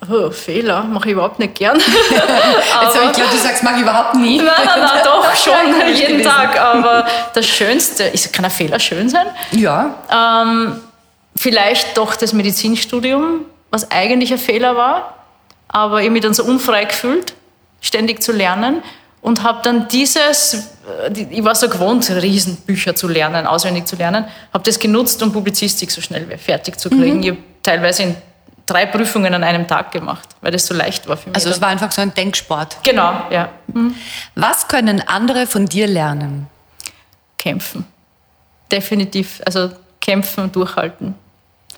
Oh, Fehler mache ich überhaupt nicht gern. Jetzt habe ich geglaubt, du sagst, mag ich überhaupt nie. Nein, nein, nein, doch, schon, jeden gewesen. Tag. Aber das Schönste, ist, kann ein Fehler schön sein? Ja, Ähm, vielleicht doch das Medizinstudium, was eigentlich ein Fehler war, aber ich habe mich dann so unfrei gefühlt, ständig zu lernen und habe dann dieses, äh, ich war so gewohnt, Riesenbücher zu lernen, auswendig zu lernen, habe das genutzt, um Publizistik so schnell fertig zu kriegen. Ich habe teilweise in drei Prüfungen an einem Tag gemacht, weil das so leicht war für mich. also es war einfach so ein Denksport. genau, ja. Was können andere von dir lernen? Kämpfen. Definitiv. Also kämpfen und durchhalten.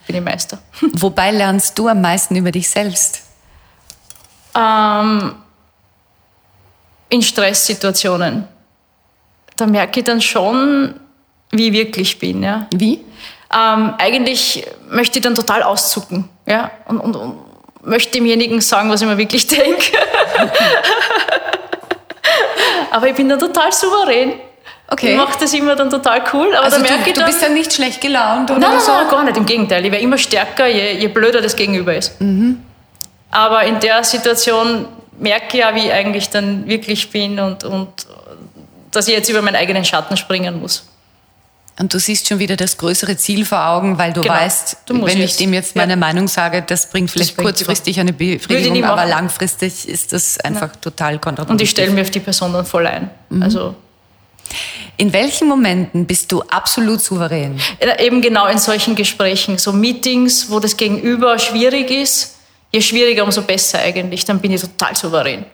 Bin ich Meister. Wobei lernst du am meisten über dich selbst? Ähm, in Stresssituationen. Da merke ich dann schon, wie ich wirklich bin. Ja. Wie? Ähm, eigentlich möchte ich dann total auszucken ja? und, und, und möchte demjenigen sagen, was ich mir wirklich denke. aber ich bin dann total souverän. Okay. Ich mache das immer dann total cool. Aber Also da du, merke ich du dann, bist dann nicht schlecht gelaunt oder Nein, so? nein, gar nicht. Im Gegenteil. Ich werde immer stärker, je, je blöder das Gegenüber ist. Aber in der Situation merke ich ja, wie ich eigentlich dann wirklich bin und, und dass ich jetzt über meinen eigenen Schatten springen muss. Und du siehst schon wieder das größere Ziel vor Augen, weil du Genau. weißt, Du wenn ich dem jetzt ja. meine Meinung sage, das bringt vielleicht bringt kurzfristig eine Befriedigung, aber langfristig ist das einfach total kontraproduktiv. Und ich stelle mir auf die Person dann voll ein. Also In welchen Momenten bist du absolut souverän? eben genau in solchen Gesprächen, so Meetings, wo das Gegenüber schwierig ist, je schwieriger, umso besser eigentlich, dann bin ich total souverän.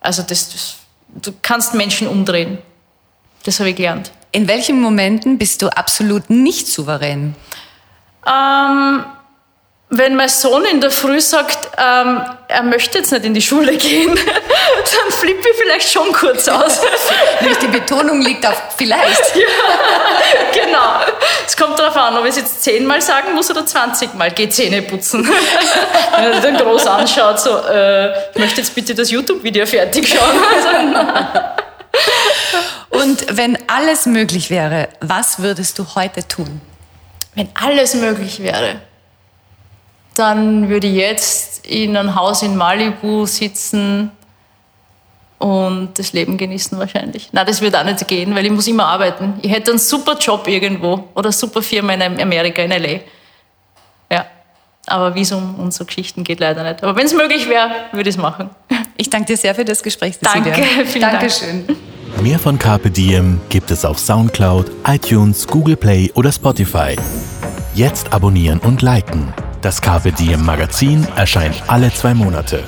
Also das, das, du kannst Menschen umdrehen. Das habe ich gelernt. In welchen Momenten bist du absolut nicht souverän? Ähm, wenn mein Sohn in der Früh sagt, ähm, er möchte jetzt nicht in die Schule gehen, dann flippe ich vielleicht schon kurz aus. Nämlich die Betonung liegt auf vielleicht. genau. Es kommt darauf an, ob ich es jetzt zehnmal sagen muss oder 20 Mal. Geh Zähne putzen. wenn er dann groß anschaut, so, äh, ich möchte jetzt bitte das YouTube-Video fertig schauen. Und wenn alles möglich wäre, was würdest du heute tun? wenn alles möglich wäre, dann würde ich jetzt in einem Haus in Malibu sitzen und das Leben genießen wahrscheinlich. Na, das würde auch nicht gehen, weil ich muss immer arbeiten. Ich hätte einen super Job irgendwo oder super Firma in Amerika, in L.A. Ja. Aber Visum und so Geschichten geht leider nicht. Aber wenn es möglich wäre, würde ich es machen. Ich danke dir sehr für das Gespräch. Cecilia. Danke, vielen Dankeschön. Dank. Mehr von Carpe Diem gibt es auf Soundcloud, iTunes, Google Play oder Spotify. Jetzt abonnieren und liken. Das Carpe Diem Magazin erscheint alle zwei Monate.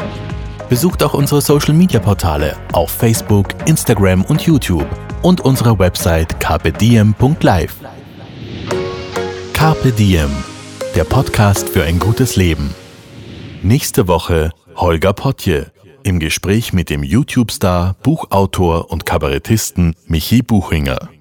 Besucht auch unsere Social Media Portale auf Facebook, Instagram und YouTube und unsere Website carpediem.live. Carpe Diem, der Podcast für ein gutes Leben. Nächste Woche Holger Potje im Gespräch mit dem YouTube-Star, Buchautor und Kabarettisten Michi Buchinger.